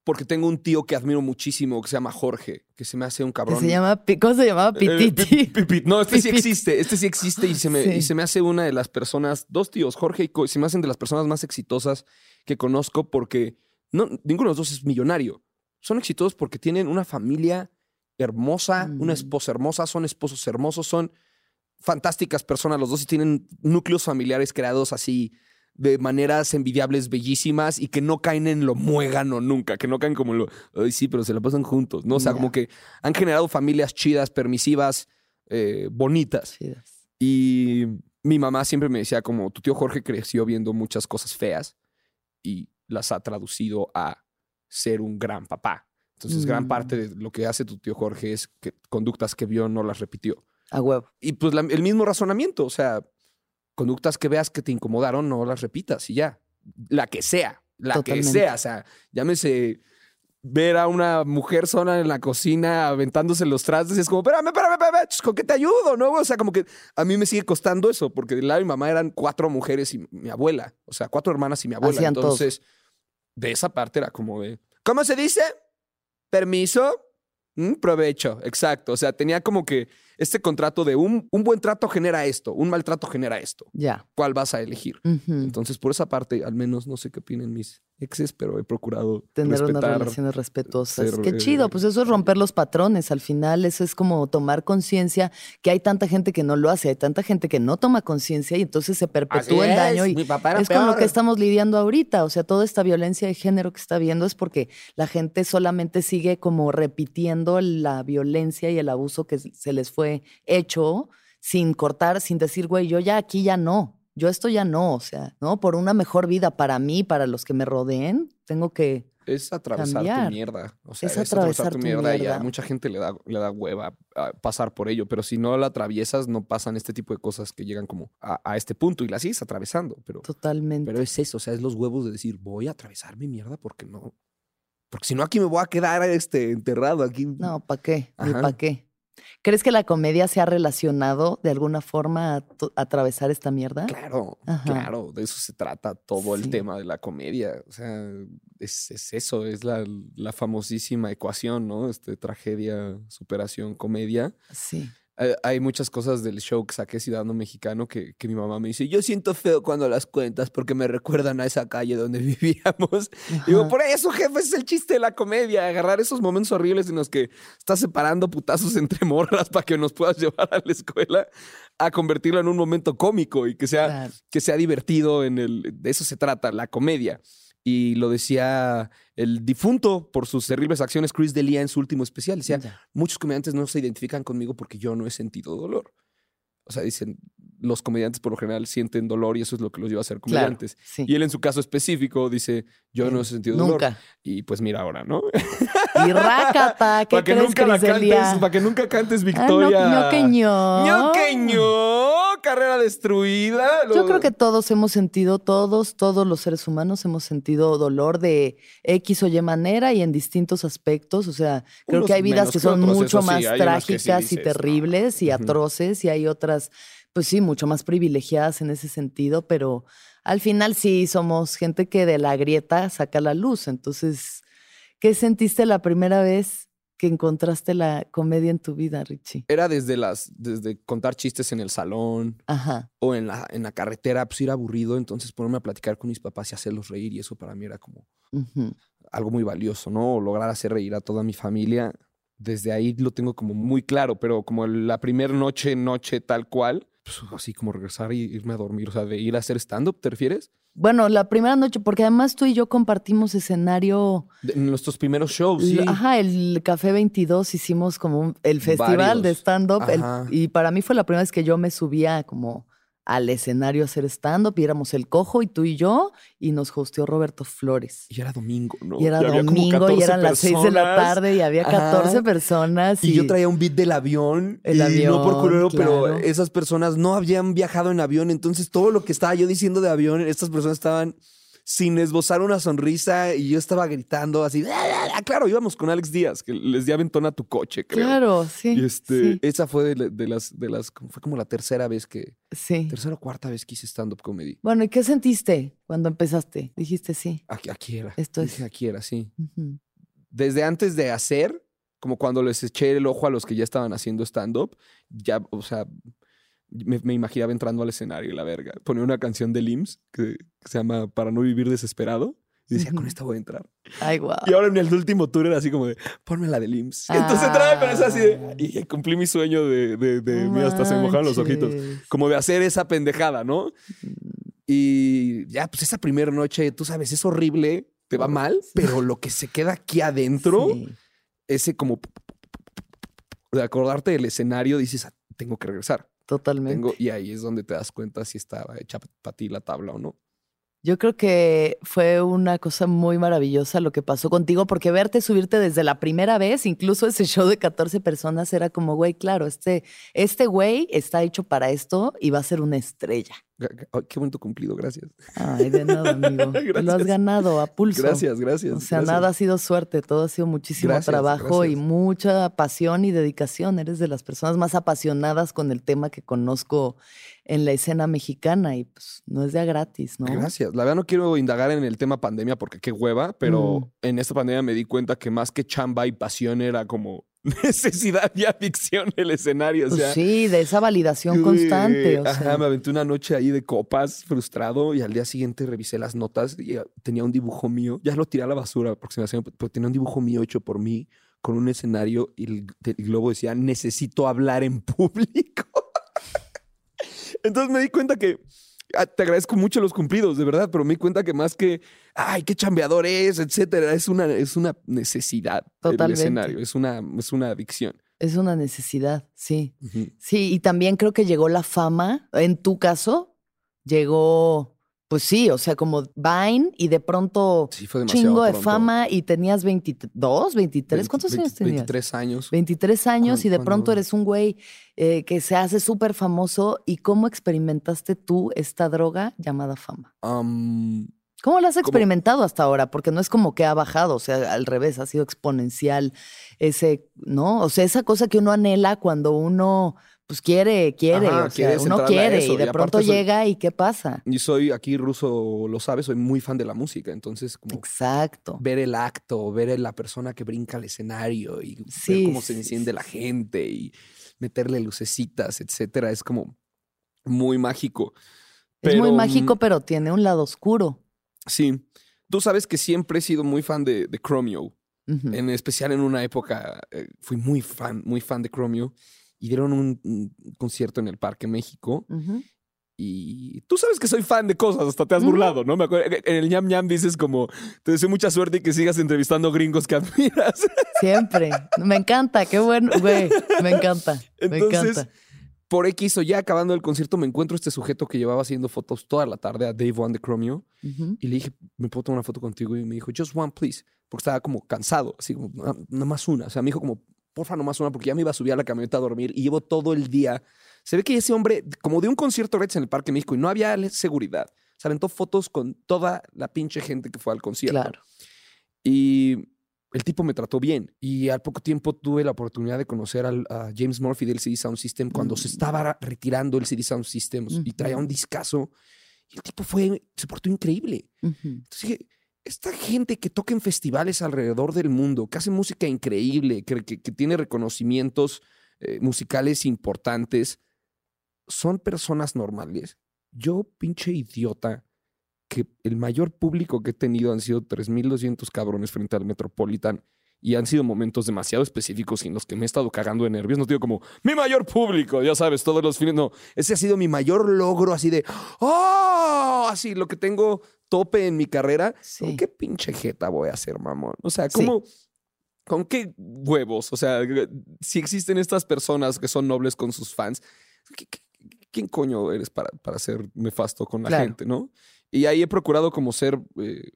Porque tengo un tío que admiro muchísimo que se llama Jorge, que se me hace un cabrón. se llama, ¿Cómo se llamaba? Eh, Pititi. pi- pi- pi- No, este sí Pipit. existe, este sí existe y se me, Sí. y se me hace una de las personas, dos tíos, Jorge y Co- se me hacen de las personas más exitosas que conozco porque no, ninguno de los dos es millonario. Son exitosos porque tienen una familia hermosa, una Mm. esposa hermosa, son esposos hermosos, son fantásticas personas los dos y tienen núcleos familiares creados así de maneras envidiables, bellísimas y que no caen en lo muégano nunca, que no caen como en lo, ay sí, pero se la pasan juntos, ¿no? O sea, como que han generado familias chidas, permisivas, eh, bonitas. Chidas. Y mi mamá siempre me decía como, tu tío Jorge creció viendo muchas cosas feas y las ha traducido a ser un gran papá. Entonces, gran Mm. parte de lo que hace tu tío Jorge es que conductas que vio no las repitió. A huevo. Y pues la- el mismo razonamiento, o sea, conductas que veas que te incomodaron, no las repitas y ya. La que sea, la Totalmente. que sea, o sea, llámese ver a una mujer sola en la cocina aventándose los trastes y es como, espérame, espérame, espérame, ch, ¿con qué te ayudo? ¿No? O sea, como que a mí me sigue costando eso, porque del lado de mi mamá eran cuatro mujeres y mi abuela, o sea, cuatro hermanas y mi abuela. Hacían. Entonces, de esa parte era como de, ¿cómo se dice? Permiso, Mm, provecho, exacto. O sea, tenía como que este contrato de un, un buen trato genera esto, un mal trato genera esto. Ya. ¿Cuál vas a elegir? Entonces, por esa parte, al menos no sé qué opinen mis exes, pero he procurado Tener unas relaciones respetuosas. ser, Qué eh, chido, pues eso es romper los patrones. Al final, eso es como tomar conciencia que hay tanta gente que no lo hace, hay tanta gente que no toma conciencia y entonces se perpetúa el daño. Y papá es con lo que estamos lidiando ahorita. O sea, toda esta violencia de género que está viendo es porque la gente solamente sigue como repitiendo la violencia y el abuso que se les fue hecho sin cortar, sin decir, güey, yo ya aquí ya no. Yo esto ya no, o sea, ¿no? Por una mejor vida para mí, para los que me rodeen, tengo que Es atravesar cambiar. tu mierda. O sea, Es es, atravesar, atravesar tu tu mierda, y a mucha gente le da, le da hueva a pasar por ello. Pero si no la atraviesas, no pasan este tipo de cosas que llegan como a, a este punto y la sigues atravesando. Pero, totalmente. pero es eso, o sea, es los huevos de decir, voy a atravesar mi mierda porque no. Porque si no, aquí me voy a quedar este, enterrado aquí. No, ¿para qué? Ni para qué. ¿Crees que la comedia se ha relacionado de alguna forma a, atravesar esta mierda? Claro, Ajá. claro, de eso se trata todo el tema de la comedia. O sea, es, es eso, es la, la famosísima ecuación, ¿no? Este, tragedia, superación, comedia. Sí. Eh, hay muchas cosas del show que saqué Ciudadano Mexicano que, que mi mamá me dice, yo siento feo cuando las cuentas porque me recuerdan a esa calle donde [laughs] vivíamos. Digo, Ajá. por eso, jefe, ese es el chiste de la comedia, agarrar esos momentos horribles en los que estás separando putazos entre morras para que nos puedas llevar a la escuela a convertirlo en un momento cómico y que sea, Claro. que sea divertido en el... De eso se trata, la comedia. Y lo decía el difunto por sus terribles acciones, Chris D'Elia, en su último especial. Decía, muchos comediantes no se identifican conmigo porque yo no he sentido dolor. O sea, dicen, los comediantes por lo general sienten dolor y eso es lo que los lleva a ser Claro, comediantes. sí. Y él en su caso específico dice, yo no he sentido dolor. Nunca. Y pues mira ahora, ¿no? Y rácata, ¿qué para que crees, nunca la cantes, para que nunca cantes Ah, victoria. no, ñoqueño. ñoqueño, carrera destruida. Yo creo que todos hemos sentido, todos, todos los seres humanos hemos sentido dolor de X o Y manera y en distintos aspectos. O sea, creo Unos que hay vidas que que son otros, mucho sí, más sí trágicas y terribles y atroces y hay otras, pues sí, mucho más privilegiadas en ese sentido, pero al final sí somos gente que de la grieta saca la luz. Entonces, ¿qué sentiste la primera vez que encontraste la comedia en tu vida, Richie? Era desde las, desde contar chistes en el salón Ajá. o en la, en la carretera, pues ir aburrido, entonces ponerme a platicar con mis papás y hacerlos reír y eso para mí era como algo muy valioso, ¿no? O lograr hacer reír a toda mi familia. Desde ahí lo tengo como muy claro, pero como la primera noche, noche tal cual, pues así como regresar y irme a dormir, o sea, de ir a hacer stand-up, ¿te refieres? Bueno, la primera noche, porque además tú y yo compartimos escenario. De- en nuestros primeros shows, sí. Ajá, el Café 22 hicimos como un- el festival Varios. de stand-up. Y para mí fue la primera vez que yo me subía como al escenario a hacer stand-up y éramos el cojo y tú y yo y nos hosteó Roberto Flores. Y era domingo, ¿no? Y era domingo y 14 eran las 6 de la tarde y había 14 Ajá. personas. Y yo traía un beat del avión. El y avión, no por culero, pero esas personas no habían viajado en avión. Entonces, todo lo que estaba yo diciendo de avión, estas personas estaban sin esbozar una sonrisa y yo estaba gritando así. "Ah, ah". Claro, íbamos con Alex Díaz, que les di aventón a tu coche, creo. Claro, sí. Y este, sí, esa fue de, la- de las, de las, como- fue como la tercera vez que, sí. tercera o cuarta vez que hice stand-up comedy. Bueno, ¿y qué sentiste cuando empezaste? Dijiste sí. Aquí, aquí era. Esto es- Dije, Aquí era, sí. Desde antes de hacer, como cuando les eché el ojo a los que ya estaban haciendo stand-up, ya, o sea, me, me imaginaba entrando al escenario y la verga. Ponía una canción de Lims que, que se llama Para no vivir desesperado. Y decía, con esta voy a entrar. Ay, guau. Y ahora en el último tour era así como de, ponme la de Lims. Entonces entraba con esa así de, y cumplí mi sueño de, de, de mira, hasta se me mojaron los ojitos. Como de hacer esa pendejada, ¿no? Y ya, pues esa primera noche, tú sabes, es horrible, te va mal, pero lo que se queda aquí adentro Sí. ese como de acordarte del escenario, dices, "Ah, tengo que regresar. Totalmente. Tengo, y ahí es donde te das cuenta si estaba hecha para ti la tabla o no. Yo creo que fue una cosa muy maravillosa lo que pasó contigo, porque verte subirte desde la primera vez, incluso ese show de 14 personas, era como, güey, claro, este, este güey está hecho para esto y va a ser una estrella. Ay, qué bonito cumplido, gracias. Ay, de nada, amigo. [laughs] Lo has ganado a pulso. Gracias, gracias. O sea, gracias. nada ha sido suerte, todo ha sido muchísimo Gracias, trabajo y mucha pasión y dedicación. Eres de las personas más apasionadas con el tema que conozco en la escena mexicana y pues no es de a gratis, ¿no? Gracias. La verdad no quiero indagar en el tema pandemia porque qué hueva, pero Mm. en esta pandemia me di cuenta que más que chamba y pasión era como [laughs] necesidad y adicción el escenario. O Pues sea, sí, de esa validación constante. O Ajá, sea, me aventé una noche ahí de copas, frustrado, y al día siguiente revisé las notas y eh, tenía un dibujo mío. Ya lo tiré a la basura, aproximación, pero tenía un dibujo mío hecho por mí con un escenario y el, el globo decía, necesito hablar en público. [laughs] Entonces me di cuenta que ah, te agradezco mucho los cumplidos, de verdad, pero me di cuenta que más que, ay, qué chambeador es, etcétera, es una, es una necesidad Totalmente. el escenario, es una, es una adicción. es una necesidad, sí. Sí, y también creo que llegó la fama. En tu caso, llegó, pues sí, o sea, como Vine y de pronto Sí, fue chingo de pronto. fama y tenías 22, 23. ¿Cuántos 20, años tenías? 23 años. 23 años y de Cuando- pronto eres un güey eh, que se hace súper famoso. ¿Y cómo experimentaste tú esta droga llamada fama? Am, ¿Cómo lo has ¿Cómo? experimentado hasta ahora? Porque no es como que ha bajado, o sea, al revés, ha sido exponencial ese, ¿no? O sea, esa cosa que uno anhela cuando uno pues quiere, quiere, Ajá, o sea, uno quiere eso, y de y pronto soy- llega y ¿qué pasa? Y soy, aquí ruso lo sabe, soy muy fan de la música. Entonces, como Exacto. ver el acto, ver la persona que brinca al escenario y Sí, ver cómo se enciende sí, la gente y meterle lucecitas, etcétera, es como muy mágico. es muy mágico, mm, pero tiene un lado oscuro. Sí. Tú sabes que siempre he sido muy fan de, de Chromio. En especial en una época eh, fui muy fan, muy fan de Chromio. Y dieron un, un concierto en el Parque México. Ujú. Y tú sabes que soy fan de cosas, hasta te has Ujú. burlado, ¿no? Me acuerdo, en el ñam ñam dices como, te deseo mucha suerte y que sigas entrevistando gringos que admiras. [laughs] Siempre. Me encanta, qué bueno, güey. Me encanta. me encanta. por X o ya acabando el concierto, me encuentro este sujeto que llevaba haciendo fotos toda la tarde a Dave One de Chromio. Ujú. Y le dije, ¿me puedo tomar una foto contigo? Y me dijo, just one, please. Porque estaba como cansado, así como, "Ah, nada más una. O sea, me dijo como, porfa, nomás una, porque ya me iba a subir a la camioneta a dormir y llevo todo el día. Se ve que ese hombre, como de un concierto gratis en el Parque México y no había seguridad, se aventó fotos con toda la pinche gente que fue al concierto. Claro. Y el tipo me trató bien. Y al poco tiempo tuve la oportunidad de conocer al, a James Murphy del CD Sound System cuando se Mm. estaba retirando el CD Sound System y traía un discazo. Y el tipo fue, se portó increíble. Entonces dije, esta gente que toca en festivales alrededor del mundo, que hace música increíble, que, que- tiene reconocimientos eh, musicales importantes, son personas normales. Yo, pinche idiota, que el mayor público que he tenido han sido 3.200 cabrones frente al Metropolitan y han sido momentos demasiado específicos en los que me he estado cagando de nervios. No digo como, mi mayor público, ya sabes, todos los fines. No, ese ha sido mi mayor logro así de, ¡oh! Así, lo que tengo tope en mi carrera. Sí. ¿Con qué pinche jeta voy a hacer, mamón? O sea, Sí. ¿cómo? ¿Con qué huevos? O sea, si existen estas personas que son nobles con sus fans, ¿qué- qué- ¿quién coño eres para, para ser nefasto con la Claro. gente, no? Y ahí he procurado como ser eh,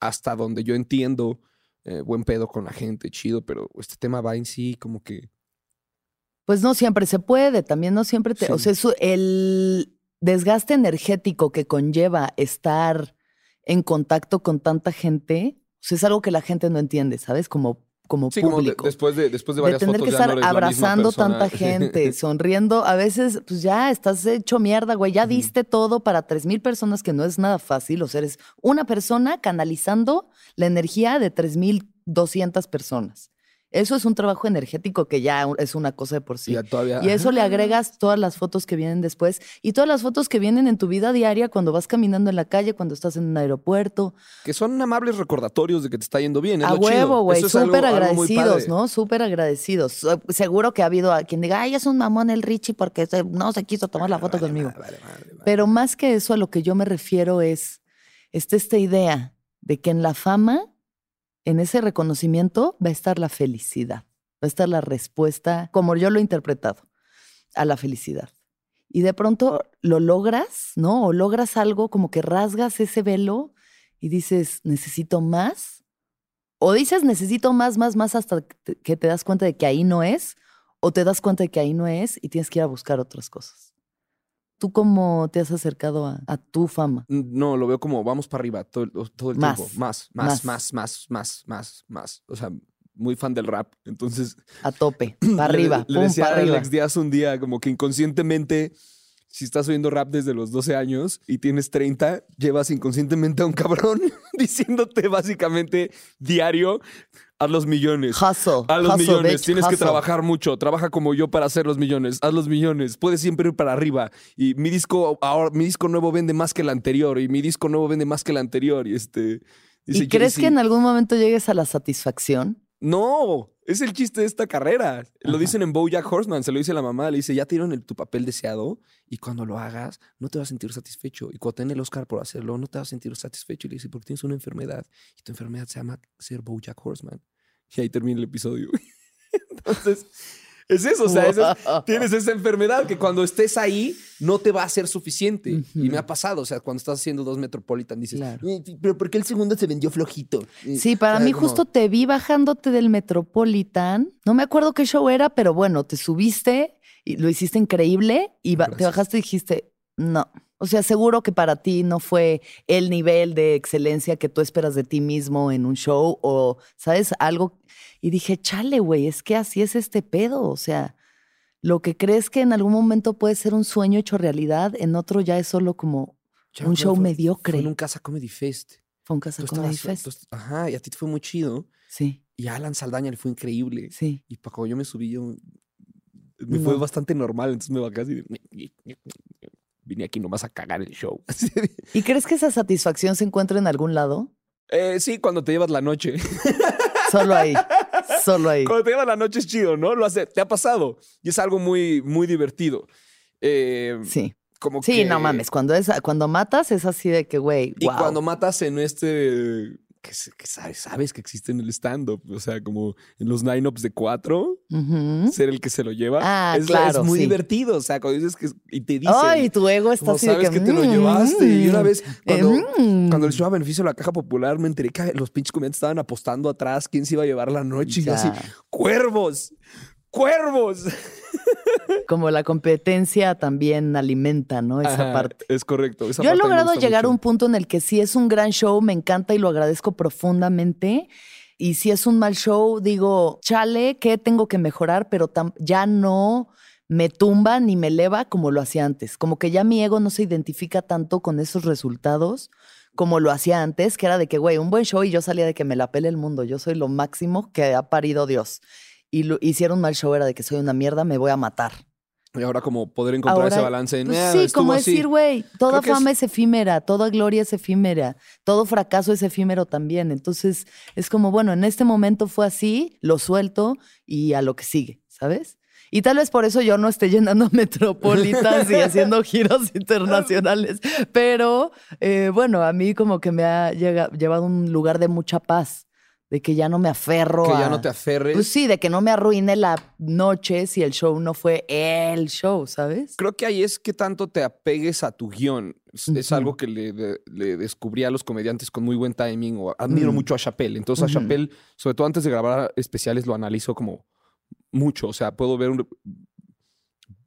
hasta donde yo entiendo eh, buen pedo con la gente, chido, pero este tema va en sí como que... Pues no siempre se puede, también no siempre te. O sea, eso- el desgaste energético que conlleva estar en contacto con tanta gente, o sea, es algo que la gente no entiende, ¿sabes? Como, como Sí, como de- público. después de, después de de varias tener fotos que estar no abrazando tanta [laughs] gente, sonriendo. A veces, pues ya estás hecho mierda, güey. Ya diste todo para tres mil personas, que no es nada fácil. O sea, eres una persona canalizando la energía de tres mil doscientas personas. Eso es un trabajo energético que ya es una cosa de por sí. Y ya todavía... Y eso le agregas todas las fotos que vienen después y todas las fotos que vienen en tu vida diaria cuando vas caminando en la calle, cuando estás en un aeropuerto. Que son amables recordatorios de que te está yendo bien. es A lo huevo, güey. Súper agradecidos. ¿no? Súper agradecidos. Seguro que ha habido a quien diga, ay, es un mamón el Richie porque no se quiso tomar la foto Vale, conmigo. vale. Pero más que eso, a lo que yo me refiero es está esta idea de que en la fama, en ese reconocimiento, va a estar la felicidad. Va a estar la respuesta, como yo lo he interpretado, a la felicidad. Y de pronto lo logras, ¿no? O logras algo como que rasgas ese velo y dices, necesito más. O dices, necesito más, más, más hasta que te- das cuenta de que ahí no es. O te das cuenta de que ahí no es y tienes que ir a buscar otras cosas. ¿Tú cómo te has acercado a, a tu fama? No, lo veo como vamos para arriba todo, el- todo el Más, tiempo. Más, más. más, más, más, más, más. O sea, muy fan del rap. Entonces, A tope, [clears throat] para arriba, le, le decía para a arriba. Alex Díaz un día, como que inconscientemente, si estás oyendo rap desde los 12 años y tienes 30, llevas inconscientemente a un cabrón [laughs] diciéndote básicamente diario, haz los millones. Hustle. Haz los hustle, millones, bitch, tienes que trabajar mucho, trabaja como yo para hacer los millones, haz los millones, puedes siempre ir para arriba. Y mi disco ahora, mi disco nuevo vende más que el anterior, y mi disco nuevo vende más que el anterior. Y este. ¿Y crees que en algún momento llegues a la satisfacción? No, es el chiste de esta carrera. Lo dicen en Bojack Horseman, se lo dice la mamá, le dice, ya te dieron el- tu papel deseado y cuando lo hagas no te vas a sentir satisfecho. Y cuando te den el Oscar por hacerlo, no te vas a sentir satisfecho. Y le dice, porque tienes una enfermedad y tu enfermedad se llama ser Bojack Horseman. Y ahí termina el episodio. [laughs] Entonces, es eso, o sea, eso es- tienes esa enfermedad que cuando estés ahí no te va a ser suficiente. Y me ha pasado, o sea, cuando estás haciendo dos Metropolitan, dices, Claro. "Eh, pero ¿por qué el segundo se vendió flojito? Sí, para mí Como- justo te vi bajándote del Metropolitan. No me acuerdo qué show era, pero bueno, te subiste y lo hiciste increíble y ba- te bajaste y dijiste, no. O sea, seguro que para ti no fue el nivel de excelencia que tú esperas de ti mismo en un show o, ¿sabes? Algo. Y dije, chale, güey, es que así es este pedo. O sea, lo que crees que en algún momento puede ser un sueño hecho realidad, en otro ya es solo como Ya un show fue- mediocre. Fue en un Casa Comedy Fest. Fue un casa Tú Comedy estabas- Fest. tú Ajá, y a ti te fue muy chido. Sí, Y a Alan Saldaña le fue increíble. sí. Y para cuando yo me subí, yo. Me fue bastante normal. Entonces me bajé así. de, Vine aquí nomás a cagar el show. [laughs] ¿Y crees que esa satisfacción se encuentra en algún lado? Eh, sí, cuando te llevas la noche. [laughs] Solo ahí. Solo ahí. Cuando te llevas la noche es chido, ¿no? Lo hace, te ha pasado. Y es algo muy, muy divertido. Eh, Sí. como Sí, que- no mames. Cuando, es, cuando matas es así de que, güey, Y cuando matas en este. Que, sabes, sabes que existe en el stand-up. O sea, como en los nine-ups de cuatro, ser el que se lo lleva. Ah, es, claro, es muy sí. divertido. O sea, cuando dices que. Y te dicen. Ay, tu ego está como así de sabes que, que, te lo mm, llevaste. Y una vez, cuando, mm. cuando el show a beneficio de la caja popular, me enteré que los pinches comediantes estaban apostando atrás quién se iba a llevar la noche. Y yo así. ¡cuervos! ¡Cuervos! Como la competencia también alimenta, ¿no? Esa Ajá, parte. Es correcto. esa Yo he logrado llegar a un punto en el que sí es un gran show, me encanta y lo agradezco profundamente. Y si es un mal show, digo, chale, ¿qué tengo que mejorar? Pero ya no me tumba ni me eleva como lo hacía antes. Como que ya mi ego no se identifica tanto con esos resultados como lo hacía antes, que era de que, güey, un buen show y yo salía de que me la pele el mundo. Yo soy lo máximo que ha parido Dios. Y lo, hicieron un mal show era de que soy una mierda, me voy a matar. Y ahora como poder encontrar Ahora, ese balance en... pues "Ah, sí, como así". decir, güey, toda Creo que es- fama es... efímera, toda gloria es efímera, todo fracaso es efímero también. Entonces, es como, bueno, en este momento fue así, lo suelto y a lo que sigue, ¿sabes? Y tal vez por eso yo no esté llenando [laughs] metropolitas y haciendo [laughs] giros internacionales. Pero eh, bueno, a mí como que me ha llega- llevado a un lugar de mucha paz, de que ya no me aferro Que a... ya no te aferres. Pues sí, de que no me arruine la noche si el show no fue el show, ¿sabes? Creo que ahí es que tanto te apegues a tu guion. Es, algo que le, de- le descubrí a los comediantes con muy buen timing. O admiro mucho a Chappelle. Entonces a Chappelle, sobre todo antes de grabar especiales, lo analizo como mucho. O sea, puedo ver un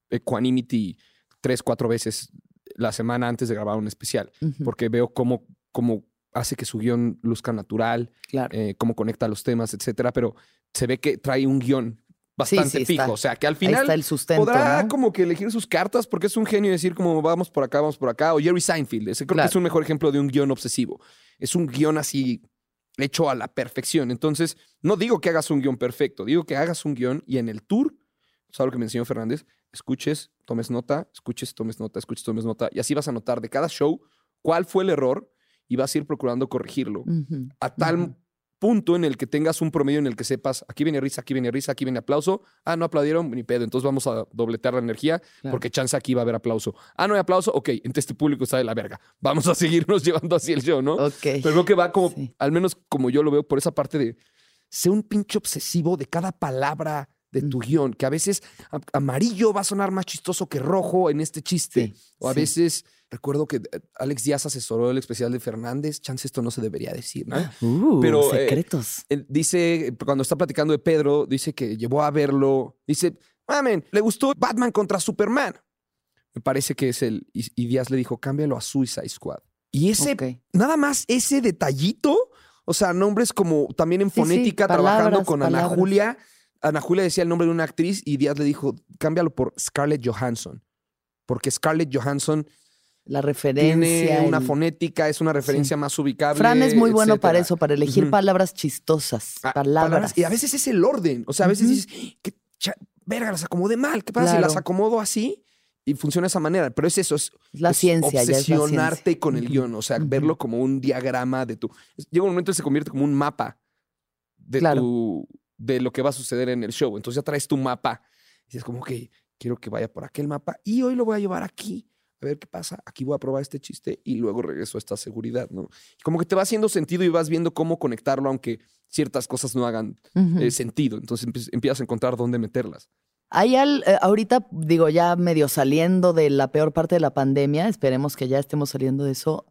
Equanimity tres, cuatro veces la semana antes de grabar un especial. Porque veo cómo, cómo hace que su guion luzca natural, claro. eh, cómo conecta los temas, etcétera. Pero se ve que trae un guion bastante sí, fijo. está. O sea, que al final el sustento, podrá ¿no? como que elegir sus cartas porque es un genio decir como vamos por acá, vamos por acá. O Jerry Seinfeld, ese creo Claro. que es un mejor ejemplo de un guion obsesivo. Es un guion así hecho a la perfección. Entonces, no digo que hagas un guion perfecto, digo que hagas un guion y en el tour, ¿sabes lo que me enseñó Fernández? Escuches, tomes nota, escuches, tomes nota, escuches, tomes nota. Y así vas a notar de cada show cuál fue el error y vas a ir procurando corregirlo a tal punto en el que tengas un promedio en el que sepas, aquí viene risa, aquí viene risa, aquí viene aplauso. Ah, no aplaudieron, ni pedo. Entonces vamos a dobletear la energía Claro. porque chance aquí va a haber aplauso. Ah, no hay aplauso. Ok, entonces este público está de la verga. Vamos a seguirnos [laughs] llevando así el show, ¿no? Ok. Pero creo que va como, Sí. al menos como yo lo veo, por esa parte de ser un pinche obsesivo de cada palabra de tu guion, que a veces amarillo va a sonar más chistoso que rojo en este chiste. Sí, o a sí. veces, recuerdo que eh, Alex Díaz asesoró el especial de Fernández, chance esto no se debería decir, ¿no? [gasps] Uh, pero, eh, secretos. Dice, cuando está platicando de Pedro, dice que llevó a verlo, dice, mamen, le gustó Batman contra Superman. Me parece que es el, y, y Díaz le dijo, cámbialo a Suicide Squad. Y ese, nada más ese detallito, o sea, nombres como también en Sí, sí, fonética, trabajando palabras, con Ana. Julia. Ana Julia decía el nombre de una actriz y Díaz le dijo, cámbialo por Scarlett Johansson. Porque Scarlett Johansson La referencia. tiene una el- fonética, es una referencia más ubicable. Fran es muy bueno para etcétera. eso, para elegir Ujú. palabras chistosas. Ah, palabras. Y a veces es el orden. O sea, a veces Ujú. dices, ¿qué verga, las acomodé mal. ¿Qué pasa si Claro. las acomodo así? Y funciona de esa manera. Pero es eso, es, la es ciencia, ya es la obsesionarte ciencia. con el guion. O sea, ujú. verlo como un diagrama de tu. Llega un momento en que se convierte como un mapa de Claro. tu. De lo que va a suceder en el show. Entonces ya traes tu mapa. Y dices, como que quiero que vaya por aquel mapa. Y hoy lo voy a llevar aquí. A ver qué pasa. Aquí voy a probar este chiste y luego regreso a esta seguridad, ¿no? Como que te va haciendo sentido y vas viendo cómo conectarlo, aunque ciertas cosas no hagan eh, sentido. Entonces empiezas- empiezas a encontrar dónde meterlas. Hay al, eh, ahorita, digo, ya medio saliendo de la peor parte de la pandemia, esperemos que ya estemos saliendo de eso.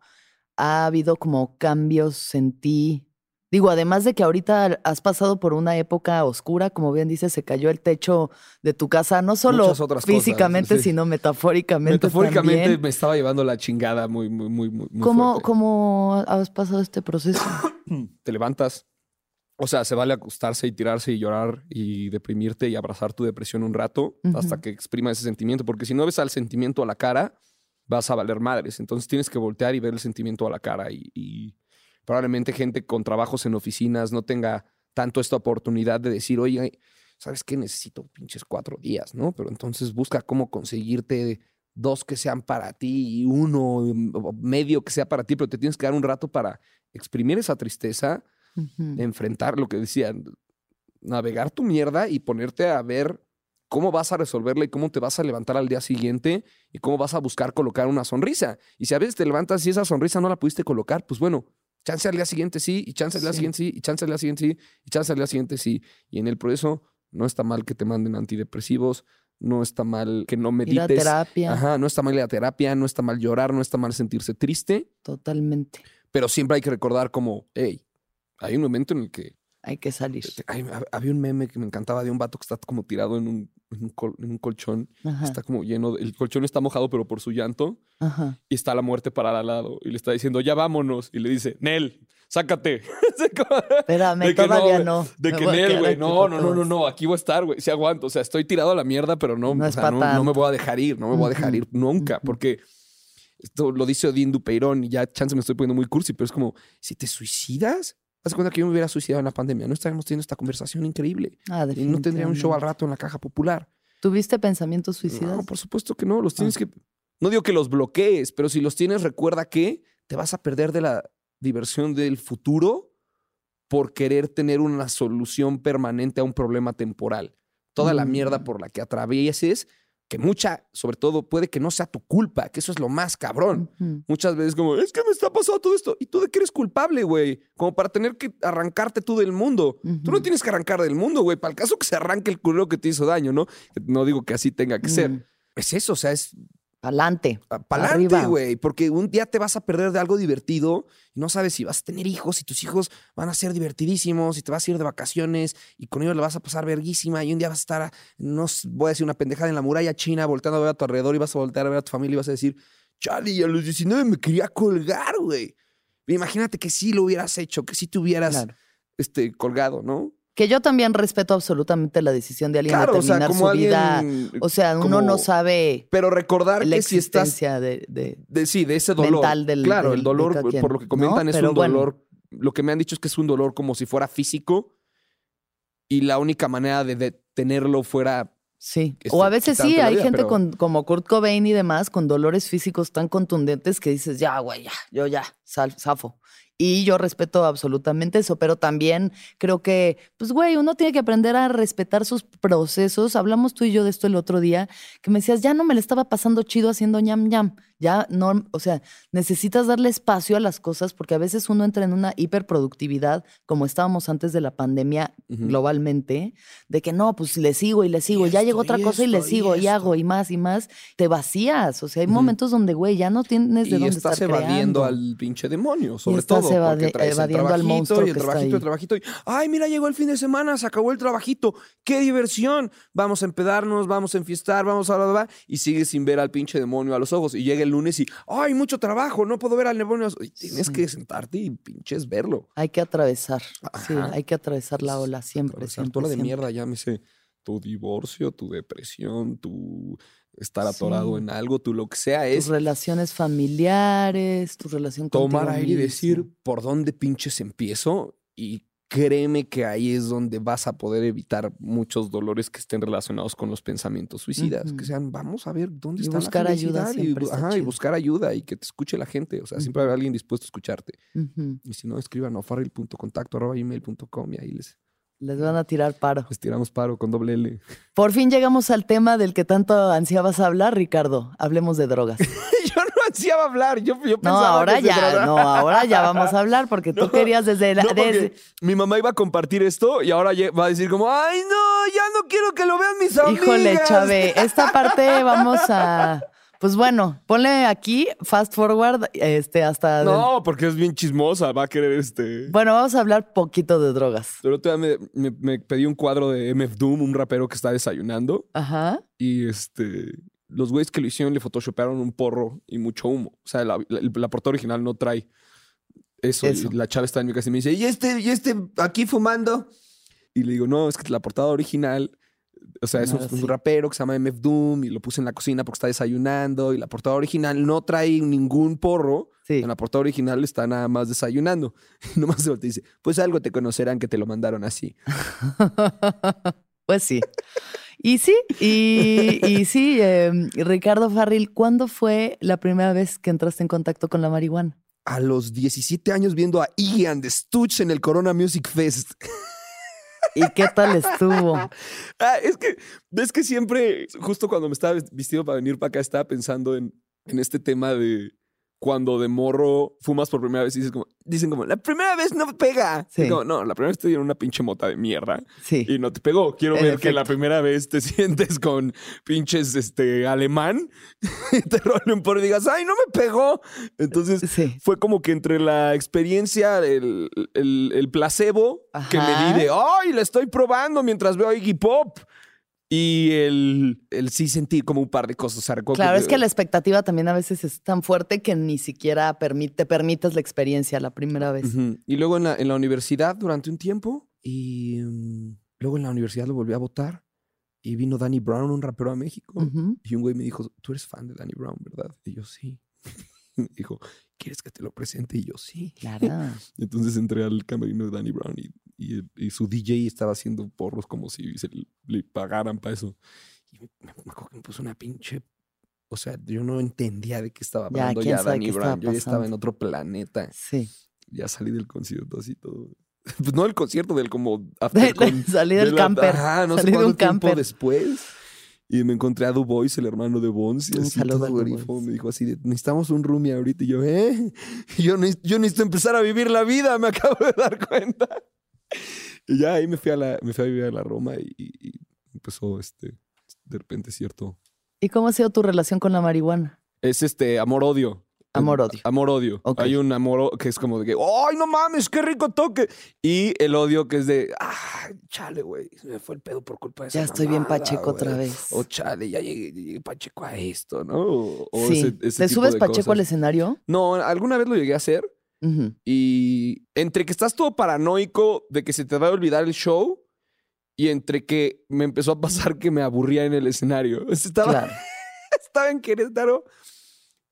Ha habido como cambios en ti. Digo, además de que ahorita has pasado por una época oscura, como bien dices, se cayó el techo de tu casa, no solo cosas, físicamente, sí. sino metafóricamente. Metafóricamente también. me estaba llevando la chingada muy, muy, muy, muy, ¿Cómo, fuerte. ¿Cómo has pasado este proceso? Te levantas O sea, se vale acostarse y tirarse y llorar y deprimirte y abrazar tu depresión un rato hasta que exprima ese sentimiento, porque si no ves al sentimiento a la cara, vas a valer madres. Entonces tienes que voltear y ver el sentimiento a la cara y, y probablemente gente con trabajos en oficinas no tenga tanto esta oportunidad de decir, oye, ¿sabes qué? Necesito pinches cuatro días, ¿no? Pero entonces busca cómo conseguirte dos que sean para ti y uno o medio que sea para ti, pero te tienes que dar un rato para exprimir esa tristeza, enfrentar lo que decían, navegar tu mierda y ponerte a ver cómo vas a resolverla y cómo te vas a levantar al día siguiente y cómo vas a buscar colocar una sonrisa. Y si a veces te levantas y esa sonrisa no la pudiste colocar, pues bueno, chance al día siguiente sí, y chance al día Sí. siguiente sí, y chance al día siguiente sí, y chance al día siguiente sí. Y en el proceso no está mal que te manden antidepresivos, no está mal que no Ir a medites. terapia, Ajá, no está mal ir a terapia, no está mal llorar, no está mal sentirse triste, totalmente. pero siempre hay que recordar como, hey, hay un momento en el que Hay que salir. hay- hab- había un meme que me encantaba de un vato que está como tirado en un, en un, col- en un colchón. Ajá, Está como lleno, de- el colchón está mojado pero por su llanto ajá. y está la muerte parada al lado y le está diciendo, ya vámonos. Y le dice, Nel, sácate. [laughs] Espérame, no, todavía güey. no. De que Nel, güey, no, no, no, no, no, aquí voy a estar, güey. Sí aguanto. O sea, estoy tirado a la mierda, pero no, No o sea, no, no me voy a dejar ir, no me voy a dejar ir nunca, porque esto lo dice Odín Dupeirón y ya chance me estoy poniendo muy cursi, pero es como, si te suicidas, haz cuenta que yo me hubiera suicidado en la pandemia, no estaríamos teniendo esta conversación increíble. Ah, Y no tendría un show al rato en la caja popular. ¿Tuviste pensamientos suicidas? No, por supuesto que no. Los tienes Ah. que. No digo que los bloquees, pero si los tienes, recuerda que te vas a perder de la diversión del futuro por querer tener una solución permanente a un problema temporal. Toda la mierda Mm. por la que atravieses, que mucha, sobre todo, puede que no sea tu culpa, que eso es lo más cabrón. Muchas veces como, es que me está pasando todo esto. ¿Y tú de qué eres culpable, güey? Como para tener que arrancarte tú del mundo. Tú no tienes que arrancar del mundo, güey. Para el caso que se arranque el culero que te hizo daño, ¿no? No digo que así tenga que ser. Es eso, o sea, es Pa'lante. Arriba. güey. Porque un día te vas a perder de algo divertido y no sabes si vas a tener hijos y tus hijos van a ser divertidísimos y te vas a ir de vacaciones y con ellos le vas a pasar verguísima y un día vas a estar, no voy a decir una pendejada en la muralla china volteando a ver a tu alrededor y vas a voltear a ver a tu familia y vas a decir, Charlie, a los 19 me quería colgar, güey. Imagínate que sí lo hubieras hecho, que sí te hubieras Claro. este, colgado, ¿no? Que yo también respeto absolutamente la decisión de alguien Claro, de o sea, terminar su vida. O sea, uno como- no sabe Pero recordar la que si estás existencia de, de- de, sí, de ese dolor. mental del- claro, del- el dolor, por lo que ¿no? comentan, es Pero un bueno. dolor. Lo que me han dicho es que es un dolor como si fuera físico y la única manera de detenerlo fuera. Sí. o a veces sí, hay vida, gente pero- con, como Kurt Cobain y demás con dolores físicos tan contundentes que dices, ya, güey, ya, yo ya, sal, zafo. Y yo respeto absolutamente eso, pero también creo que, pues, güey, uno tiene que aprender a respetar sus procesos. Hablamos tú y yo de esto el otro día, que me decías, ya no me le estaba pasando chido haciendo ñam ñam. Ya no, o sea, necesitas darle espacio a las cosas porque a veces uno entra en una hiperproductividad, como estábamos antes de la pandemia globalmente, de que no, pues le sigo y le sigo, Y ya llegó otra y cosa y le y sigo y, hago y más y más, te vacías. O sea, hay momentos donde, güey, ya no tienes de Y dónde estás estar evadiendo creando. al pinche demonio, sobre todo. Evadi- evadiendo al monstruo y el que está trabajito, ahí. el trabajito. y, Ay, mira, llegó el fin de semana, se acabó el trabajito. ¡Qué diversión! Vamos a empedarnos, vamos a enfiestar, vamos a bla, bla, bla. Y sigues sin ver al pinche demonio a los ojos. Y llega el lunes y, ¡ay, mucho trabajo! No puedo ver al demonio. a los-". Y tienes Sí. que sentarte y pinches verlo. Hay que atravesar, sí, hay que atravesar la ola siempre, Atravesar siempre, toda la de siempre. mierda, llámese tu divorcio, tu depresión, tu estar atorado Sí. en algo, tu lo que sea, Tus es relaciones familiares, tu relación con tomar aire y decir por dónde pinches empiezo y créeme que ahí es donde vas a poder evitar muchos dolores que estén relacionados con los pensamientos suicidas, que sean vamos a ver dónde Y está buscar la ayuda y, ajá, y buscar ayuda y que te escuche la gente, o sea, siempre habrá alguien dispuesto a escucharte. Y si no, escriban a gmail.com y ahí les, Les van a tirar paro. les tiramos paro con doble L. Por fin llegamos al tema del que tanto ansiabas hablar, Ricardo. Hablemos de drogas. [laughs] yo no ansiaba hablar, yo, yo No, pensaba ahora que ya, no, ahora ya vamos a hablar porque [laughs] tú querías desde la. No, desde- mi mamá iba a compartir esto y ahora va a decir como, ay, no, ya no quiero que lo vean mis amigas. Híjole, Chave, esta parte [laughs] vamos a. Pues bueno, ponle aquí, fast forward, este, hasta. No, porque es bien chismosa, va a querer este... Bueno, vamos a hablar poquito de drogas. El otro día me, me- me pedí un cuadro de MF Doom, un rapero que está desayunando, Ajá. y este... Los güeyes que lo hicieron le photoshopearon un porro y mucho humo. O sea, la, la- la portada original no trae Eso, Eso. y la chava está en mi casa y me dice, ¿y este, y este aquí fumando? Y le digo, no, es que la portada original, o sea, es un, rapero que se llama MF Doom y lo puse en la cocina porque está desayunando y la portada original no trae ningún porro. Sí. En la portada original está nada más desayunando. [laughs] Y nomás se y dice, pues algo te conocerán que te lo mandaron así. [laughs] Pues sí. Y sí, y, y sí, eh, Ricardo Farril, ¿cuándo fue la primera vez que entraste en contacto con la marihuana? A los 17 años viendo a and the Stooges en el Corona Music Fest. [laughs] ¿Y qué tal estuvo? Ah, es que, ves que siempre, justo cuando me estaba vistido para venir para acá, estaba pensando en, en este tema de cuando de morro fumas por primera vez y dices como, dicen como, la primera vez no pega. Sí. Como, no, la primera vez te dieron una pinche mota de mierda Sí. y no te pegó. Quiero En ver que la primera vez te [laughs] sientes con pinches este, alemán [laughs] y te rolen por y digas, ay, no me pegó. Entonces, Sí. fue como que entre la experiencia, el, el- el placebo que me di de, ¡ay, la estoy probando mientras veo a Iggy Pop! Y el, el sí sentí como un par de cosas. O sea, recuerdo Claro, es que la expectativa también a veces es tan fuerte que ni siquiera permite, te permites la experiencia la primera vez. Y luego en la, en la universidad durante un tiempo. Y mm, luego en la universidad lo volví a votar. Y vino Danny Brown, un rapero a México. Ujú. Y un güey me dijo, tú eres fan de Danny Brown, ¿verdad? Y yo sí. [laughs] me dijo, ¿quieres que te lo presente? Y yo sí. Claro. [laughs] Entonces entré al camerino de Danny Brown y, y- y su DJ estaba haciendo porros como si se le, le pagaran para eso. Y me, me acuerdo que me puso una pinche. O sea, yo no entendía de qué estaba Ya, hablando ya, sabe Danny Brown. estaba Yo ya estaba en otro planeta. Sí. Ya salí del concierto así todo. [laughs] Pues no del concierto, del como after con- [laughs] Salí de del la- camper. Ajá, no Salí sé de un tiempo camper. después. Y me encontré a Du Bois, el hermano de Bones, y así todo grifo. Me dijo así de, necesitamos un roomie ahorita. Y yo, ¿eh? [laughs] Yo, "Neces- yo necesito empezar a vivir la vida, me acabo de dar cuenta. Y ya ahí me fui a, la, me fui a vivir a la Roma y, empezó este, de repente cierto. ¿Y cómo ha sido tu relación con la marihuana? Es este amor-odio. Amor-odio. Amor-odio. Hay un amor que es como de que, ¡ay, no mames, qué rico toque! Y el odio que es de, ¡ah, chale, güey! Me fue el pedo por culpa de esa Ya estoy bien pacheco otra güey". vez. O chale, ya llegué, llegué pacheco a esto, ¿no? O, sí. ese- ese ¿Te subes de pacheco al escenario? No, alguna vez lo llegué a hacer Ujú. y entre que estás todo paranoico de que se te va a olvidar el show y entre que me empezó a pasar que me aburría en el escenario. [laughs] Estaba, Claro. [laughs] estaba en Querétaro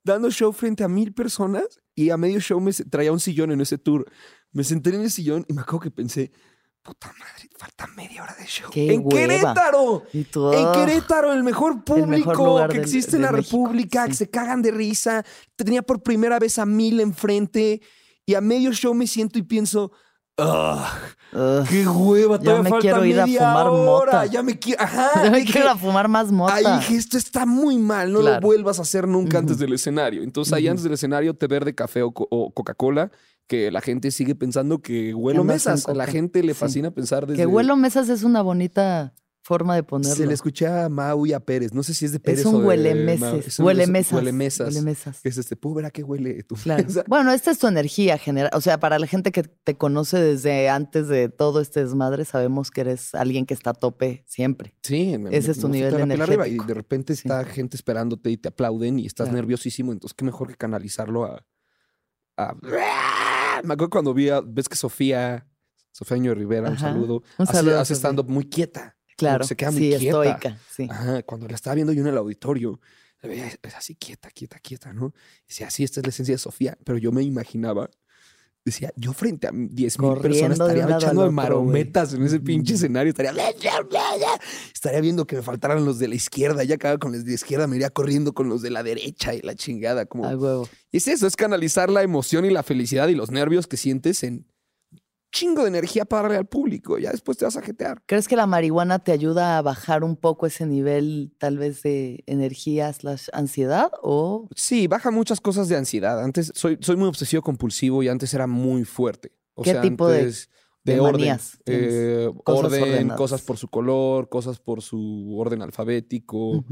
dando show frente a mil personas y a medio show me traía un sillón en ese tour. Me senté en el sillón y me acuerdo que pensé, puta madre, falta media hora de show. ¡Qué ¡En hueva! Querétaro! Y tú, En "Ah". Querétaro, el mejor público mejor lugar que del- existe en la México, República, que se cagan de risa. Tenía por primera vez a mil enfrente y a medio show me siento y pienso, ¡ah! ¡Qué hueva! Ya me falta quiero ir a fumar hora. mota. Ya me quiero. [laughs] Ajá. Ya me dije, quiero ir a fumar más mota. Ahí dije, esto está muy mal, no Claro. lo vuelvas a hacer nunca antes del escenario. Entonces, ahí antes del escenario, té verde, café o, co- o Coca-Cola, que la gente sigue pensando que huelo mesas. A la gente le Sí. fascina pensar desde... Que huelo mesas es una bonita forma de ponerlo. Se le escuché a Mau y a Pérez. No sé si es de Pérez es o un de huele meses. Huele mesas. Huele mesas. Es este, ¿puedo ver a qué huele tu [laughs] Claro. Bueno, esta es tu energía general. O sea, para la gente que te conoce desde antes de todo este desmadre, sabemos que eres alguien que está a tope siempre. Sí, Ese me- es tu me nivel fui a la pila arriba Y de repente Sí. está gente esperándote y te aplauden y estás Claro. nerviosísimo. Entonces, qué mejor que canalizarlo a. a- [laughs] Me acuerdo cuando vi a- ves que Sofía, Sofía Año Rivera, un saludo, Un hace, saludo hace Sofía. stand-up muy quieta. Claro. se queda muy sí, quieta. estoica. Sí. Ajá, cuando la estaba viendo yo en el auditorio, la veía, es así quieta, quieta, quieta, ¿no? Decía, sí, esta es la esencia de Sofía, pero yo me imaginaba, decía, yo frente a 10 mil personas de estaría echando otro, marometas en ese pinche escenario, estaría, estaría viendo que me faltaran los de la izquierda, ya acaba con los de la izquierda, me iría corriendo con los de la derecha y la chingada, como... A huevo. Y es eso, es canalizar la emoción y la felicidad y los nervios que sientes en chingo de energía para darle al público, ya después te vas a jetear. ¿Crees que la marihuana te ayuda a bajar un poco ese nivel, tal vez, de energía slash ansiedad? ¿O Sí, baja muchas cosas de ansiedad. Antes soy, soy muy obsesivo compulsivo y antes era muy fuerte. O ¿Qué sea, tipo de- antes de, de orden. Eh, Cosas orden, ordenadas. cosas por su color, cosas por su orden alfabético,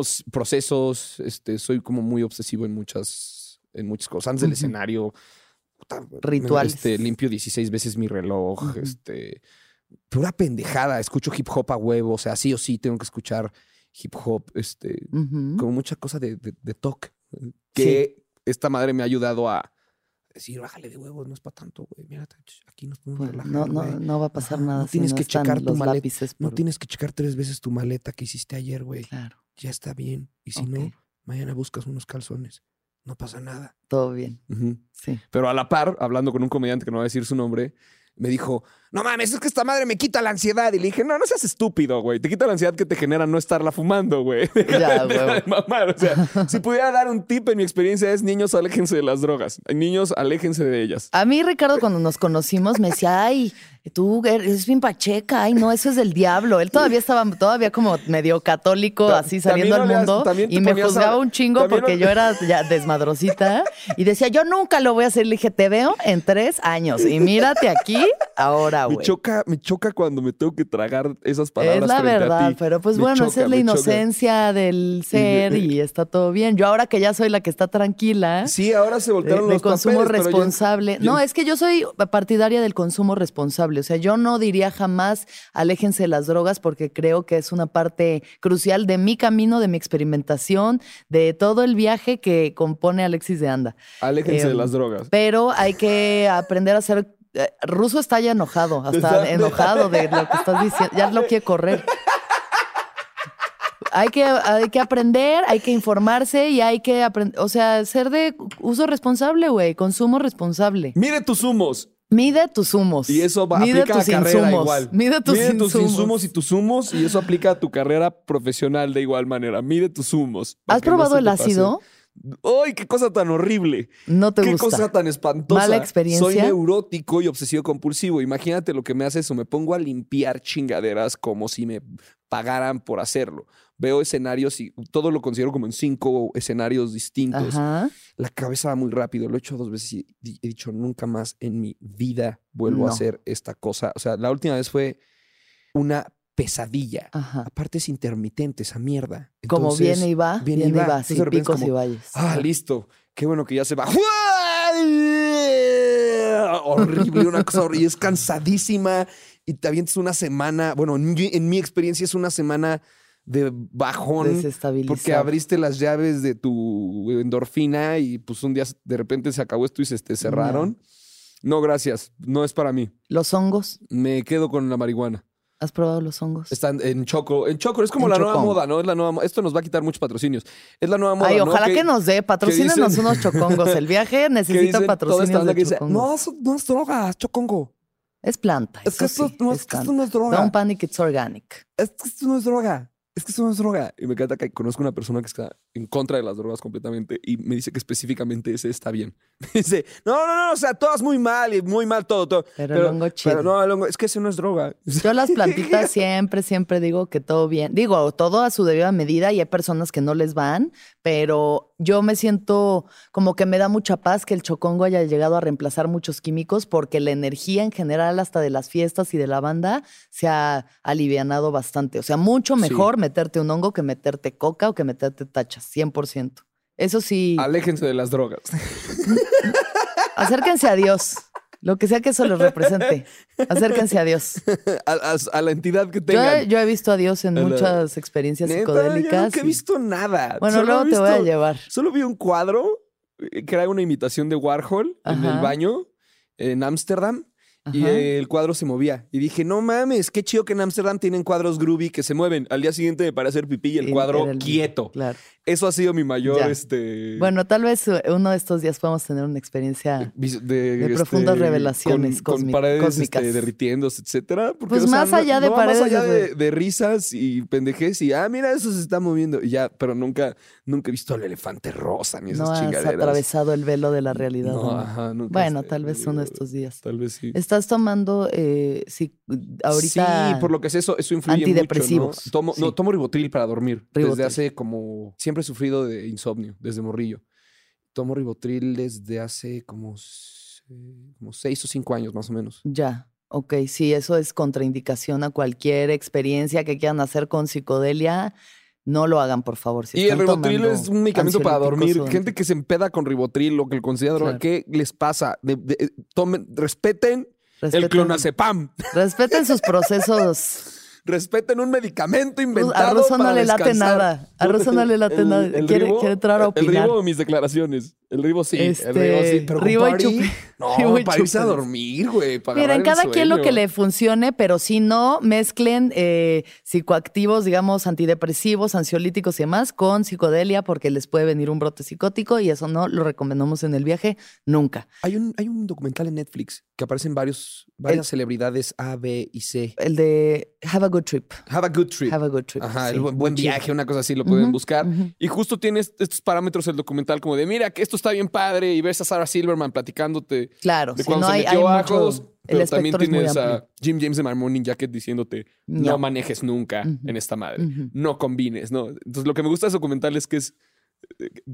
s- procesos. Este, soy como muy obsesivo en muchas, en muchas cosas. Antes del Ujú. escenario, puta, Rituales. Este, limpio 16 veces mi reloj. Ujú. Este, pura pendejada. Escucho hip hop a huevo. O sea, sí o sí tengo que escuchar hip hop. Este, como mucha cosa de, de, de TOC, que esta madre me ha ayudado a, decir, bájale de huevos, no es para tanto, güey. Mira, aquí nos podemos relajar, no, no, no va a pasar nada. no si tienes que están checar tu maleta, No tienes que checar tres veces tu maleta que hiciste ayer, güey. Claro, Ya está bien. Y si no, mañana buscas unos calzones. No pasa nada. todo bien. Sí. Pero a la par, hablando con un comediante que no va a decir su nombre, me dijo, no mames, es que esta madre me quita la ansiedad. Y le dije, no, no seas estúpido, güey. Te quita la ansiedad que te genera no estarla fumando, güey. [laughs] Ya, mamar. O sea, si pudiera dar un tip en mi experiencia es niños, aléjense de las drogas. Niños, aléjense de ellas. A mí, Ricardo, cuando nos conocimos, me decía, ay, tú eres bien pacheca, ay, no, eso es del diablo. Él todavía estaba todavía como medio católico, Ta- así saliendo al has- mundo. Y me a- juzgaba un chingo también porque no- yo [laughs] era ya desmadrosita. Y decía, yo nunca lo voy a hacer. Le dije, te veo en tres años. Y mírate aquí ahora, Me güey. choca, me choca cuando me tengo que tragar esas palabras. Es la frente a verdad, ti. pero pues Me bueno, esa es la choca. inocencia del ser y [laughs] está todo bien. Yo ahora que ya soy la que está tranquila, Sí, ahora se de, voltearon de los consumo papeles, pero yo- responsable. yo- No, es que yo soy partidaria del consumo responsable. O sea, yo no diría jamás aléjense de las drogas porque creo que es una parte crucial de mi camino, de mi experimentación, de todo el viaje que compone Alexis de Anda. Aléjense de Em, las drogas. Pero hay que aprender a ser. Eh, Ruso está ya enojado, hasta Está- enojado de lo que estás diciendo. Ya lo quiere correr. Hay que, hay que aprender, hay que informarse y hay que aprender, o sea, ser de uso responsable, güey, consumo responsable. Mide tus humos. Mide tus humos. Y eso va, Mide aplica a tus carrera insumos. igual. Mide tus insumos. insumos y tus humos y eso aplica a tu carrera profesional de igual manera. Mide tus humos. ¿Has no probado el pase. ¡Ay, qué cosa tan horrible! No te qué gusta. cosa tan espantosa. ¿Mala experiencia? Soy neurótico y obsesivo compulsivo. Imagínate lo que me hace eso. Me pongo a limpiar chingaderas como si me pagaran por hacerlo. Veo escenarios y todo lo considero como en cinco escenarios distintos. Ajá. La cabeza va muy rápido. Lo he hecho dos veces y he dicho nunca más en mi vida vuelvo a hacer esta cosa. O sea, la última vez fue una pesadilla. Ajá. Aparte es intermitente esa mierda. Como viene y va, viene y y va. va, Entonces, sí, picos y como, valles. Ah, listo. Qué bueno que ya se va. Horrible, una cosa horrible. Es cansadísima y te avientas una semana. Bueno, en mi, en mi experiencia es una semana de bajón. Porque abriste las llaves de tu endorfina y pues un día de repente se acabó esto y se te cerraron. No, gracias. No es para mí. Los hongos. Me quedo con la marihuana. ¿Has probado los hongos? Están en Choco. En Choco es como En la nueva moda, ¿no? Es la nueva Esto nos va a quitar muchos patrocinios. Es la nueva moda. Ay, ¿no? ojalá que, nos dé, patrocínenos dicen- unos chocongos. El viaje [laughs] necesita dicen toda esta patrocinios onda de que dice, chocongos. no, no es droga, es chocongo. Es planta. Es que esto, sí, no, es es que esto no es droga. Don't panic, it's organic. Es que esto no es droga. Es que esto no es droga. Y me encanta que conozco una persona que está en contra de las drogas completamente y me dice que específicamente ese está bien. Me [laughs] dice, no, no, no, o sea, todas muy mal y muy mal todo, todo. Pero el hongo chido. Pero no, el hongo, es que ese no es droga. Yo las [laughs] plantitas siempre, siempre digo que todo bien. Digo, todo a su debida medida y hay personas que no les van, pero yo me siento como que me da mucha paz que el chocongo haya llegado a reemplazar muchos químicos porque la energía en general hasta de las fiestas y de la banda se ha alivianado bastante. O sea, mucho Sí. mejor meterte un hongo que meterte coca o que meterte tachas, 100%. Eso sí, Aléjense de las drogas. [laughs] acérquense a Dios. Lo que sea que eso les represente. [laughs] Acérquense a Dios. a, a- a la entidad que tengan. yo he visto a Dios en A la- muchas experiencias Neta, psicodélicas. Yo nunca he visto nada. Bueno, Solo luego he te voy a visto- llevar. Solo vi un cuadro eh, que era una imitación de Warhol en el baño en Ámsterdam. Y el cuadro se movía. Y dije, no mames, qué chido que en Ámsterdam tienen cuadros groovy que se mueven. Al día siguiente me paré a hacer pipí y el Y cuadro el- quieto. Claro. Eso ha sido mi mayor, Ya. este... Bueno, tal vez eh, uno de estos días podamos tener una experiencia. vis- de, de profundas revelaciones con, con paredes cósmicas. este, derritiéndose, etcétera. Porque, Pues o sea, más no- allá de no, paredes Más allá de- de, de risas y pendejez y, ah, mira, eso se está moviendo. Y ya, pero nunca, nunca he visto al elefante rosa ni esas No has chingaderas. atravesado el velo de la realidad. No, ¿no? ajá, nunca Bueno, este, tal vez uno de estos días. Tal vez sí. Estás tomando, eh, sí, ahorita. Sí, por lo que sé, eso, eso influye Antidepresivos, mucho, ¿no? Tomo, sí. no, tomo ribotril para dormir. Ribotril. Desde hace como... Siempre he sufrido de insomnio, desde morrillo. Tomo ribotril desde hace como, seis o cinco años, más o menos. Ya, ok, sí, eso es contraindicación a cualquier experiencia que quieran hacer con psicodelia. No lo hagan, por favor. Si y el ribotril es un medicamento para dormir. o Gente que se empeda con ribotril, lo que le considera droga, Claro. ¿qué les pasa? De- de- tomen, respeten el respeten- clonazepam. Respeten sus procesos Respeten un medicamento inventado a Russo no le late descansar. nada. A Russo no le late nada. Quiere- quiere entrar a El opinar. Ribo, mis declaraciones. El Ribo sí. Este, el Ribo sí. Pero Ribo y con party, chupe- No, [laughs] Ribo y para irse a dormir, güey. Miren, el cada quien lo que le funcione, pero si no, mezclen eh, psicoactivos, digamos, antidepresivos, ansiolíticos y demás con psicodelia porque les puede venir un brote psicótico y eso no lo recomendamos en el viaje nunca. Hay un, hay un documental en Netflix que aparecen varios, varias celebridades A, B y C. El de Have a Good Trip. Have a good trip. Have a Good Trip. Ajá, sí, el buen, buen muy chido. viaje, una cosa así, lo pueden buscar. ujú. Y justo tienes estos parámetros el documental como de, mira, que esto está bien padre y ves a Sarah Silverman platicándote Claro, de cuando no se hay, metió hay a mucho- ajos, pero también tienes a. Jim James de My Morning Jacket diciéndote, no, No. manejes nunca en esta madre, no combines, ¿no? Entonces lo que me gusta de ese documental es que es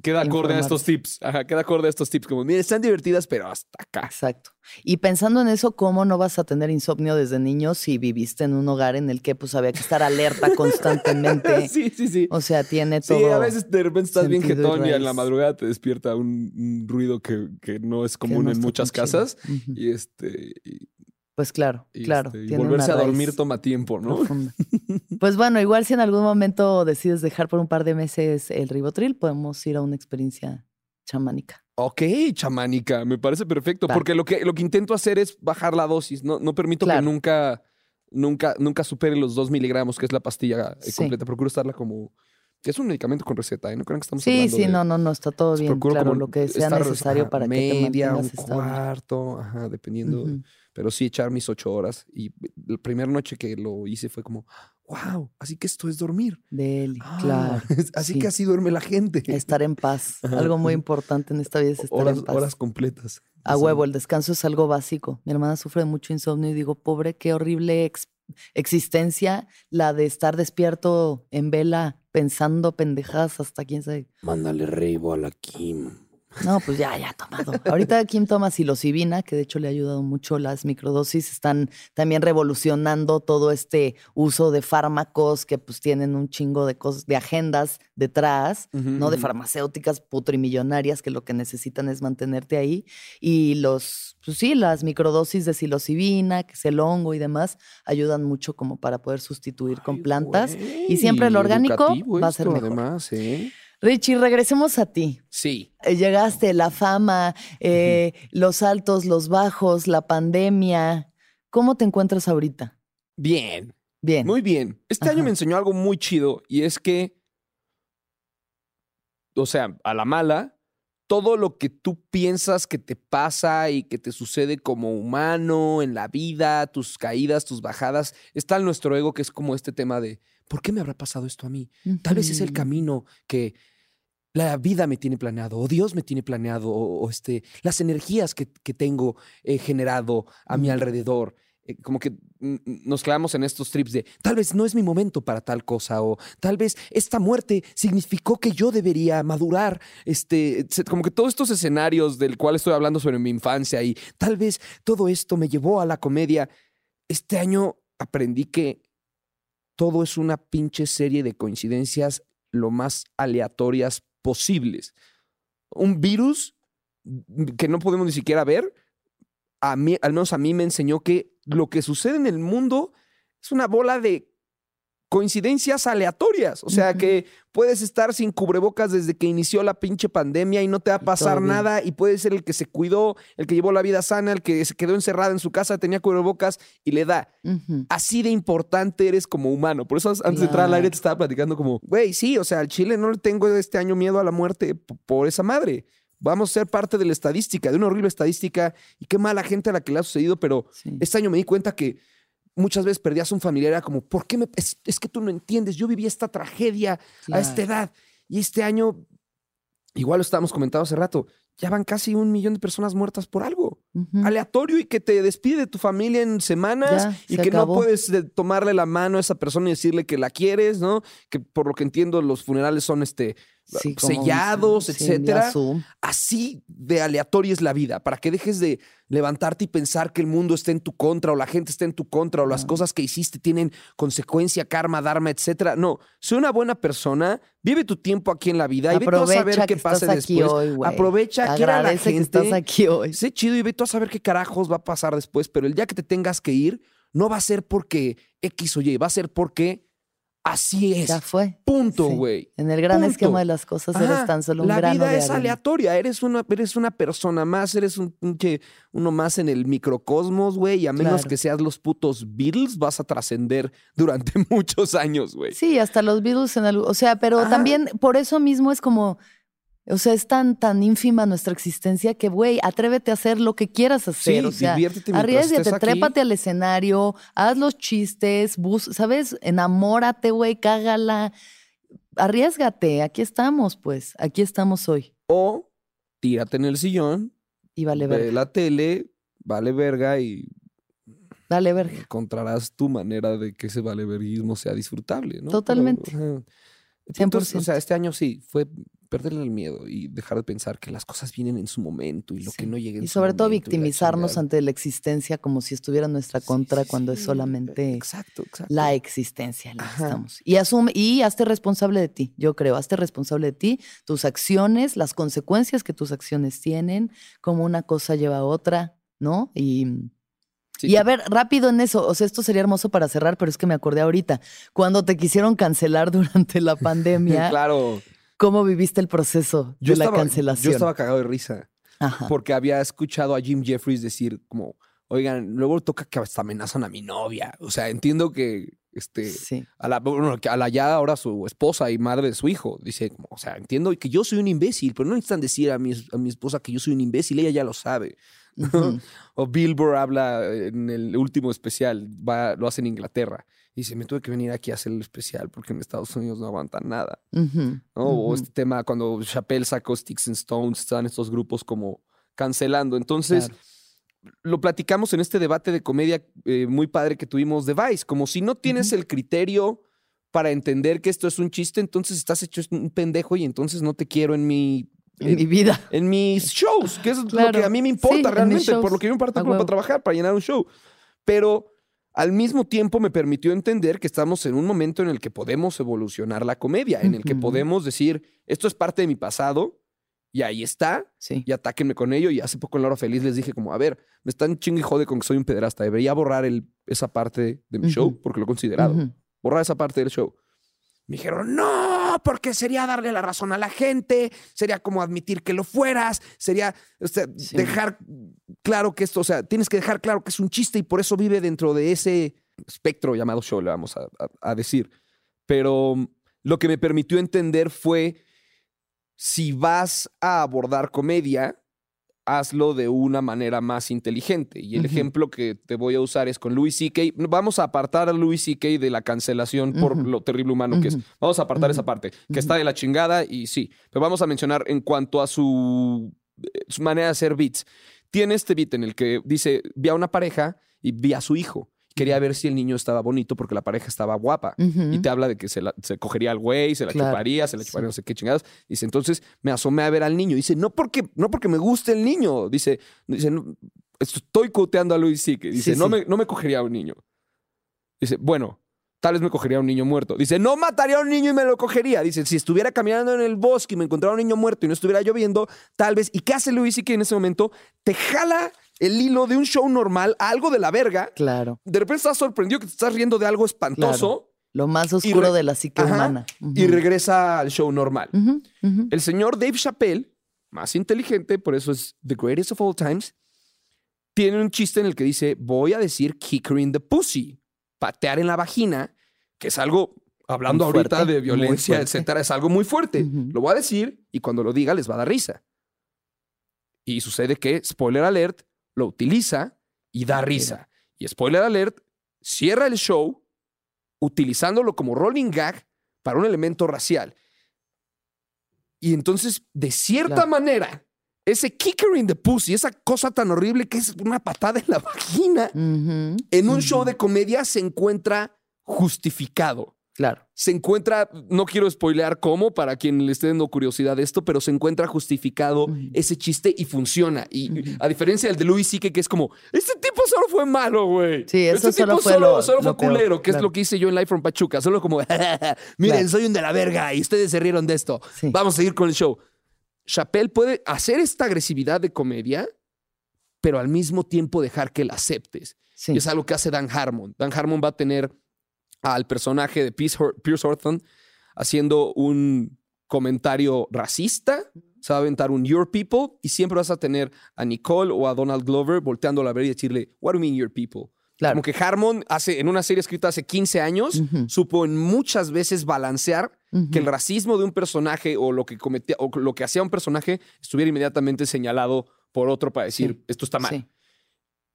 queda acorde a estos tips, ajá, queda acorde a estos tips, como, mira, están divertidas, pero hasta acá. Exacto. Y pensando en eso, ¿cómo no vas a tener insomnio desde niño si viviste en un hogar en el que pues había que estar alerta constantemente? [laughs] sí, sí, sí. O sea, tiene Sí, todo. a veces de repente estás bien y jetón y en la madrugada te despierta un, un ruido que, que no es común no en muchas casas. Ujú. Y este, y, Pues claro, y claro. este, y volverse a dormir toma tiempo, ¿no? profunda. [laughs] Pues bueno, igual si en algún momento decides dejar por un par de meses el ribotril, podemos ir a una experiencia chamánica. Ok, chamánica, me parece perfecto. Porque lo que, lo que intento hacer es bajar la dosis. No, no permito Claro. que nunca, nunca, nunca supere los dos miligramos, que es la pastilla eh, Sí. completa. Procuro estarla como. es un medicamento con receta, ¿eh? No crean que estamos Sí, sí, de- no, no, no, está todo bien. procuro Claro, como lo que sea necesario ajá, para media, que te mantengas un estable. cuarto, ajá, dependiendo. Pero sí echar mis ocho horas. Y la primera noche que lo hice fue como, wow, así que esto es dormir. Deli, Ah, claro. [laughs] así sí. que así duerme la gente. Estar en paz. Ajá. Algo muy importante en esta vida es estar horas, en paz. horas completas. A Sí. huevo, el descanso es algo básico. Mi hermana sufre de mucho insomnio y digo, pobre, qué horrible ex- existencia la de estar despierto en vela pensando pendejadas hasta quién sabe. Mándale reibo a la Kim. No, pues ya, ya tomado. Ahorita Kim toma psilocibina, que de hecho le ha ayudado mucho. Las microdosis están también revolucionando todo este uso de fármacos que pues tienen un chingo de cosas, de agendas detrás, no de farmacéuticas putrimillonarias que lo que necesitan es mantenerte ahí. Y los, pues sí, las microdosis de psilocibina, que es el hongo y demás, ayudan mucho como para poder sustituir con plantas. y siempre lo orgánico va a ser mejor. Además, ¿eh? Richie, regresemos a ti. Sí. Eh, Llegaste, la fama, eh, los altos, los bajos, la pandemia. ¿Cómo te encuentras ahorita? Bien. Bien. Muy bien. Este año me enseñó algo muy chido y es que, o sea, a la mala, todo lo que tú piensas que te pasa y que te sucede como humano en la vida, tus caídas, tus bajadas, está en nuestro ego que es como este tema de, ¿por qué me habrá pasado esto a mí? Tal vez es el camino que la vida me tiene planeado, o Dios me tiene planeado, o, o, este, las energías que, que tengo eh, generado a mi alrededor. Eh, como que nos clavamos en estos trips de tal vez no es mi momento para tal cosa, o tal vez esta muerte significó que yo debería madurar. Este, como que todos estos escenarios del cual estoy hablando sobre mi infancia y tal vez todo esto me llevó a la comedia. Este año aprendí que todo es una pinche serie de coincidencias lo más aleatorias posibles. Un virus que no podemos ni siquiera ver, al menos a mí me enseñó que lo que sucede en el mundo es una bola de coincidencias aleatorias. O sea, que puedes estar sin cubrebocas desde que inició la pinche pandemia y no te va a pasar todo bien. nada y puede ser el que se cuidó, el que llevó la vida sana, el que se quedó encerrado en su casa, tenía cubrebocas y le da así de importante eres como humano. Por eso antes de entrar al aire te estaba platicando como, güey, sí, o sea, al Chile no le tengo este año miedo a la muerte por esa madre. Vamos a ser parte de la estadística, de una horrible estadística y qué mala gente a la que le ha sucedido, pero Sí. este año me di cuenta que muchas veces perdías un familiar, era como, ¿por qué me...? Es, es que tú no entiendes, yo viví esta tragedia a esta edad y este año, igual lo estábamos comentando hace rato, ya van casi un millón de personas muertas por algo aleatorio y que te despide de tu familia en semanas Ya, y se que acabó. no puedes tomarle la mano a esa persona y decirle que la quieres, ¿no? Que por lo que entiendo los funerales son este Sí, sellados, etcétera. Así de aleatoria es la vida, para que dejes de levantarte y pensar que el mundo está en tu contra o la gente está en tu contra o las No. cosas que hiciste tienen consecuencia, karma, dharma, etcétera. No, sé una buena persona, vive tu tiempo aquí en la vida y ve tú a Aprovecha saber qué que pasa después. hoy. Aprovecha, quiere a la gente. que estás aquí hoy. Sé chido y ve tú a saber qué carajos va a pasar después, pero el día que te tengas que ir, no va a ser porque X o Y, va a ser porque así es. Ya fue. Punto, Sí. güey. En el gran Punto. esquema de las cosas eres Ajá, tan solo un La grano vida de es aleatoria. Eres una, eres una persona más, eres un pinche uno más en el microcosmos, güey. Y a menos Claro. que seas los putos Beatles, vas a trascender durante [laughs] muchos años, güey. Sí, hasta los Beatles en algo. O sea, pero Ajá. también por eso mismo es como. O sea, es tan, tan ínfima nuestra existencia que, güey, atrévete a hacer lo que quieras hacer. Sí, o sea, diviértete arriesgate, trépate al escenario, haz los chistes, bus, ¿sabes? Enamórate, güey, cágala. Arriesgate, aquí estamos, pues, aquí estamos hoy. O tírate en el sillón, Y vale ve verga. la tele, vale verga y Dale verga. encontrarás tu manera de que ese valeverguismo sea disfrutable, ¿no? Totalmente. Pero, ajá. El punto es, 100%. o sea, este año sí, fue perderle el miedo y dejar de pensar que las cosas vienen en su momento y lo que no llegue en Y su sobre todo momento y la victimizarnos ante la existencia como si estuviera en nuestra contra Sí, cuando es solamente Exacto, exacto. la existencia en la que estamos. Y asume, y hazte responsable de ti, yo creo, hazte responsable de ti, tus acciones, las consecuencias que tus acciones tienen, como una cosa lleva a otra, ¿no? Y, Sí. y a ver, rápido en eso, o sea, esto sería hermoso para cerrar, pero es que me acordé ahorita, cuando te quisieron cancelar [laughs] durante la [laughs] pandemia, claro. ¿Cómo viviste el proceso Yo de la cancelación? Yo estaba cagado de risa Ajá. porque había escuchado a Jim Jeffries decir como, oigan, luego toca que hasta amenazan a mi novia. O sea, entiendo que este, Sí. a la, bueno, que a la ya ahora su esposa y madre de su hijo. Dice, como, o sea, entiendo que yo soy un imbécil, pero no necesitan decir a mi, a mi esposa que yo soy un imbécil, ella ya lo sabe. O Billboard habla en el último especial, va, lo hace en Inglaterra. Y dice, me tuve que venir aquí a hacer el especial porque en Estados Unidos no aguantan nada. Ujú. ¿no? O Ujú. este tema cuando Chappelle sacó Sticks and Stones, están estos grupos como cancelando. Entonces, Claro. lo platicamos en este debate de comedia eh, muy padre que tuvimos de Vice, como si no tienes el criterio para entender que esto es un chiste, entonces estás hecho un pendejo y entonces no te quiero en mi... En mi vida. en mis shows, que es lo Claro. que a mí me Sí, importa en mis realmente, por lo que yo me parto para trabajar, para llenar un show. Pero al mismo tiempo me permitió entender que estamos en un momento en el que podemos evolucionar la comedia, en el que podemos decir, esto es parte de mi pasado y ahí está, Sí. y atáquenme con ello. Y hace poco en La Hora Feliz les dije como, a ver, me están chingue y jode con que soy un pederasta, debería borrar el, esa parte de mi show porque lo he considerado. Ujú. Borrar esa parte del show. Me dijeron, no, porque sería darle la razón a la gente, sería como admitir que lo fueras, sería o sea, Sí. dejar claro que esto, o sea, tienes que dejar claro que es un chiste y por eso vive dentro de ese espectro llamado show, le vamos a, a- a decir. Pero lo que me permitió entender fue, si vas a abordar comedia, hazlo de una manera más inteligente. Y el ejemplo que te voy a usar es con Louis C.K. Vamos a apartar a Louis C.K. de la cancelación por lo terrible humano que es. Vamos a apartar esa parte, que está de la chingada y sí. Pero vamos a mencionar en cuanto a su, eh, su manera de hacer beats. Tiene este beat en el que dice, vi a una pareja y vi a su hijo. Quería ver si el niño estaba bonito porque la pareja estaba guapa. Y te habla de que se, la- se cogería al güey, se la Claro, chuparía, se la sí. chuparía no sé qué chingadas. Dice, entonces me asomé a ver al niño. Dice, no porque, no porque me guste el niño. Dice, dice no, estoy coteando a Luis C.K. Dice, Sí, no, sí. Me, no me cogería a un niño. Dice, bueno, tal vez me cogería a un niño muerto. Dice, no mataría a un niño y me lo cogería. Dice, si estuviera caminando en el bosque y me encontrara un niño muerto y no estuviera lloviendo, tal vez. ¿Y qué hace Luis C.K. en ese momento? Te jala el hilo de un show normal a algo de la verga. Claro. De repente estás sorprendido que te estás riendo de algo espantoso Lo más oscuro de la psique Ajá. humana. Y regresa al show normal. El señor Dave Chappelle, más inteligente, por eso es The Greatest of All Times, tiene un chiste en el que dice, voy a decir kick her in the pussy, patear en la vagina, que es algo, hablando Muy ahorita fuerte, de violencia, etcétera, es algo muy fuerte. Lo voy a decir y cuando lo diga les va a dar risa. Y sucede que, spoiler alert, lo utiliza y da risa. Y spoiler alert, cierra el show utilizándolo como rolling gag para un elemento racial. Y entonces, de cierta Claro. manera, ese kicker in the pussy, esa cosa tan horrible que es una patada en la vagina, en un show de comedia se encuentra justificado Claro. se encuentra, no quiero spoilear cómo, para quien le esté dando curiosidad de esto, pero se encuentra justificado ese chiste y funciona. Y a diferencia del de Louis C.K., que es como, este tipo solo fue malo, güey. Sí, eso este solo tipo fue solo, lo- solo fue lo peor, culero, que es lo que hice yo en Live from Pachuca. Solo como, [laughs] miren, Claro. soy un de la verga y ustedes se rieron de esto. Sí. Vamos a seguir con el show. Chappelle puede hacer esta agresividad de comedia, pero al mismo tiempo dejar que la aceptes. Sí. Y es algo que hace Dan Harmon. Dan Harmon va a tener al personaje de Pierce Hor- Pierce Horton haciendo un comentario racista. Se va a aventar un Your People y siempre vas a tener a Nicole o a Donald Glover volteándola a ver y decirle, What do you mean Your People? Claro. Como que Harmon hace, en una serie escrita hace 15 años, supo en muchas veces balancear que el racismo de un personaje o lo que cometía o lo que hacía un personaje estuviera inmediatamente señalado por otro para decir Sí. esto está mal. Sí.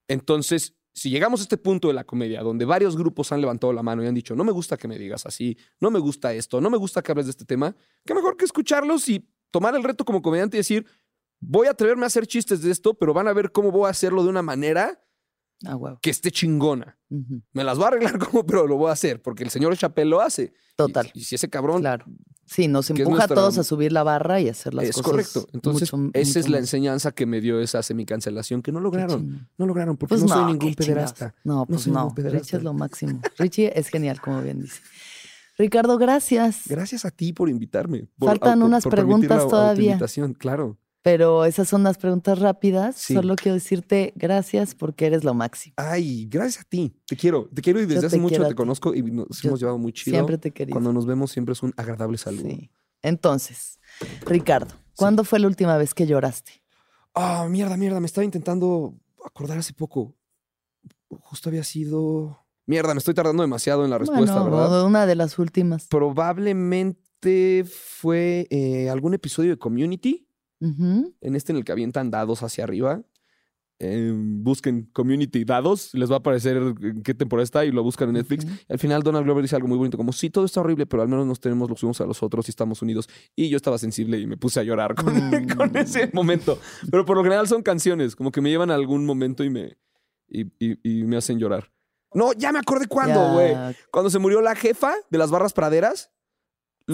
Entonces, si llegamos a este punto de la comedia donde varios grupos han levantado la mano y han dicho, no me gusta que me digas así, no me gusta esto, no me gusta que hables de este tema, qué mejor que escucharlos y tomar el reto como comediante y decir, voy a atreverme a hacer chistes de esto, pero van a ver cómo voy a hacerlo de una manera Ah, que esté chingona. Me las va a arreglar [laughs] como, pero lo voy a hacer, porque el señor Chappelle lo hace. Total. Y, y si ese cabrón Claro. Sí, nos es empuja nuestra- a todos a subir la barra y hacer las es cosas. correcto. Entonces, mucho- esa es la enseñanza que me dio esa semicancelación, que no lograron. No lograron, porque Pues no, no, soy ningún qué chingados. pederasta. No, pues no. ningún. Richie es lo máximo. Richie es genial, como bien dice. Ricardo, gracias. Gracias a ti por invitarme. por- Faltan unas por preguntas la todavía. claro. Pero esas son las preguntas rápidas. Sí. Solo quiero decirte gracias porque eres lo máximo. Ay, gracias a ti. Te quiero. Te quiero y desde Yo hace te mucho te conozco y nos Yo hemos llevado muy chido. Siempre te querido. Cuando nos vemos siempre es un agradable saludo. Sí. Entonces, Ricardo, ¿cuándo fue la última vez que lloraste? Ah, mierda, mierda. Me estaba intentando acordar hace poco. Justo había sido. Mierda, me estoy tardando demasiado en la respuesta, bueno, ¿verdad? una de las últimas. Probablemente fue eh, algún episodio de Community, En este en el que avientan dados hacia arriba. Eh, busquen Community dados, les va a aparecer en qué temporada está y lo buscan en Netflix. Al final Donald Glover dice algo muy bonito, como sí, todo está horrible, pero al menos nos tenemos los unos a los otros y estamos unidos. Y yo estaba sensible y me puse a llorar con, Mm. [laughs] con ese momento. Pero por lo general son canciones, como que me llevan a algún momento y me, y, y- y me hacen llorar. No, ya me acordé cuándo, güey. Cuando se murió la jefa de las barras praderas.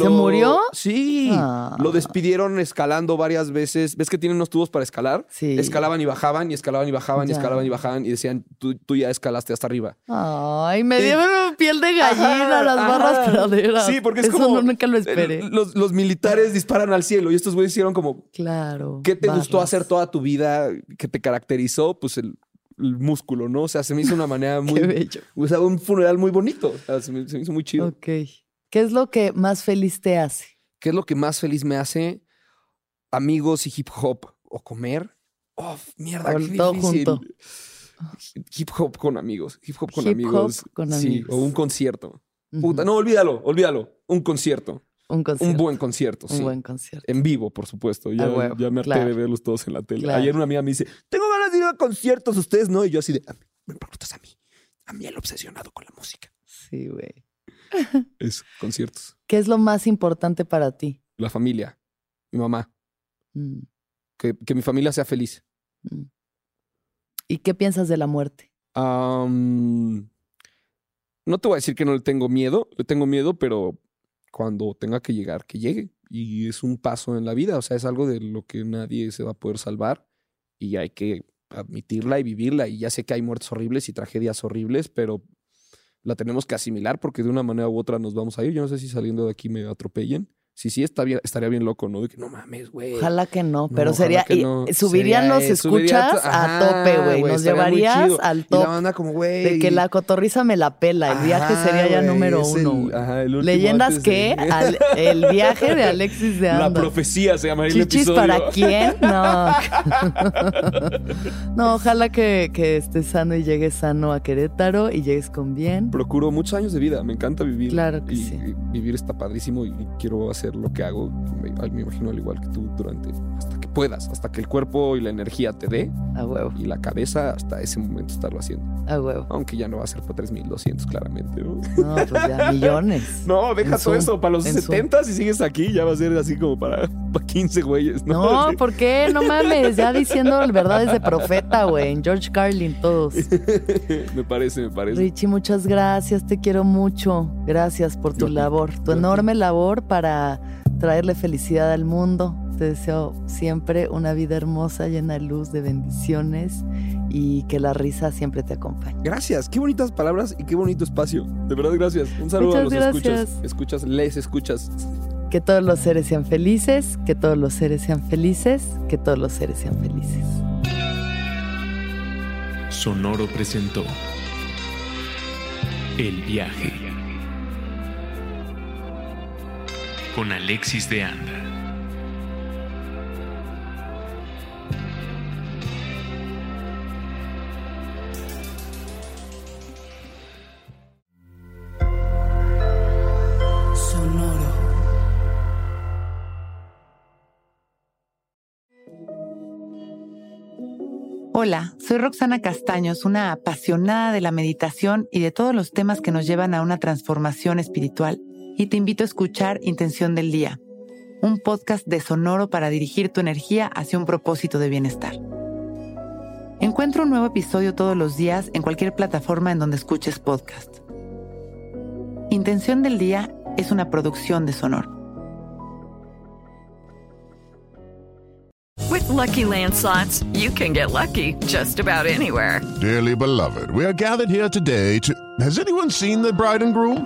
¿Se murió? Sí. Ah. Lo despidieron escalando varias veces. ¿Ves que tienen unos tubos para escalar? Sí. Escalaban y bajaban, y escalaban y bajaban, y escalaban y bajaban, y decían, tú, tú ya escalaste hasta arriba. Ay, me dieron piel de gallina Ajá, las barras ajá. praderas. Sí, porque es Eso como- no, nunca lo esperé. Eh, Los, los militares disparan al cielo y estos güeyes hicieron como, claro. ¿qué te gustó barras. hacer toda tu vida que te caracterizó? Pues el, el músculo, ¿no? O sea, se me hizo una manera [laughs] muy... Qué bello. O sea, un funeral muy bonito. O sea, se, me, se me hizo muy chido. Ok. ¿Qué es lo que más feliz te hace? ¿Qué es lo que más feliz me hace? Amigos y hip hop o comer. Oh, mierda, O qué todo difícil. junto. Hip hop con amigos. Hip hop con Hip hop amigos. con sí, amigos. o un concierto. Puta, no, olvídalo, olvídalo. Un concierto. Un concierto. Un buen concierto, Un sí. buen concierto. En vivo, por supuesto. Ya, ya me harté claro. de verlos todos en la tele. Claro. Ayer una amiga me dice, tengo ganas de ir a conciertos, ustedes no. Y yo así de, "A mí, me preguntas a mí. A mí el obsesionado con la música. Sí, güey. [laughs] Es conciertos. ¿Qué es lo más importante para ti? La familia. Mi mamá. Mm, Que, que mi familia sea feliz. mm. ¿Y qué piensas de la muerte? Am, no te voy a decir que no le tengo miedo, le tengo miedo, pero cuando tenga que llegar, que llegue. Y es un paso en la vida, o sea, es algo de lo que nadie se va a poder salvar y hay que admitirla y vivirla. Y ya sé que hay muertes horribles y tragedias horribles, pero la tenemos que asimilar porque de una manera u otra nos vamos a ir. Yo no sé si saliendo de aquí me atropellen. Si sí, está bien, estaría bien loco, ¿no? De que no mames, güey. Ojalá que no, pero sería. que no. Subirían Sería, los subiría escuchas a tope, güey. Nos llevarías al Y la top. banda como, güey. De que la cotorriza me la pela. El viaje Ajá, sería ya número uno. el- ajá, el último ¿Leyendas de-? Al- el viaje de Alexis de [laughs] La Anda. profecía se llamaría el ¿Chichis episodio. para quién? [laughs] No. [laughs] no, ojalá que, que estés sano y llegues sano a Querétaro y llegues con bien. Procuro muchos años de vida. Me encanta vivir. Claro que y, sí. y vivir está padrísimo y quiero hacer lo que hago. Me, me imagino al igual que tú durante hasta puedas, hasta que el cuerpo y la energía te dé A huevo, y la cabeza hasta ese momento estarlo haciendo. a huevo. Aunque ya no va a ser para 3200 claramente, ¿no? No, pues ya [laughs] millones. No, deja todo eso. Para los en 70 si sigues aquí ya va a ser así como para, para 15 güeyes, ¿no? No, ¿por qué? No mames, ya diciendo verdades de profeta, güey. En George Carlin, todos. [laughs] me parece, me parece. Richie, muchas gracias, te quiero mucho. Gracias por tu Yo- labor, tu enorme labor para traerle felicidad al mundo. Te deseo siempre una vida hermosa, llena de luz, de bendiciones y que la risa siempre te acompañe. Gracias, qué bonitas palabras y qué bonito espacio. De verdad, gracias. Un saludo Muchas a los gracias. escuchas. Escuchas, les escuchas. Que todos los seres sean felices, que todos los seres sean felices, que todos los seres sean felices. Sonoro presentó El viaje con Alexis de Anda. Sonoro. Hola, soy Roxana Castaños, una apasionada de la meditación y de todos los temas que nos llevan a una transformación espiritual, y te invito a escuchar Intención del Día, un podcast de Sonoro para dirigir tu energía hacia un propósito de bienestar. Encuentra un nuevo episodio todos los días en cualquier plataforma en donde escuches podcast. Intención del Día es una producción de Sonoro. With Lucky Land slots, you can get lucky just about anywhere. Dearly beloved, we are gathered here today to. Has anyone seen the bride and groom?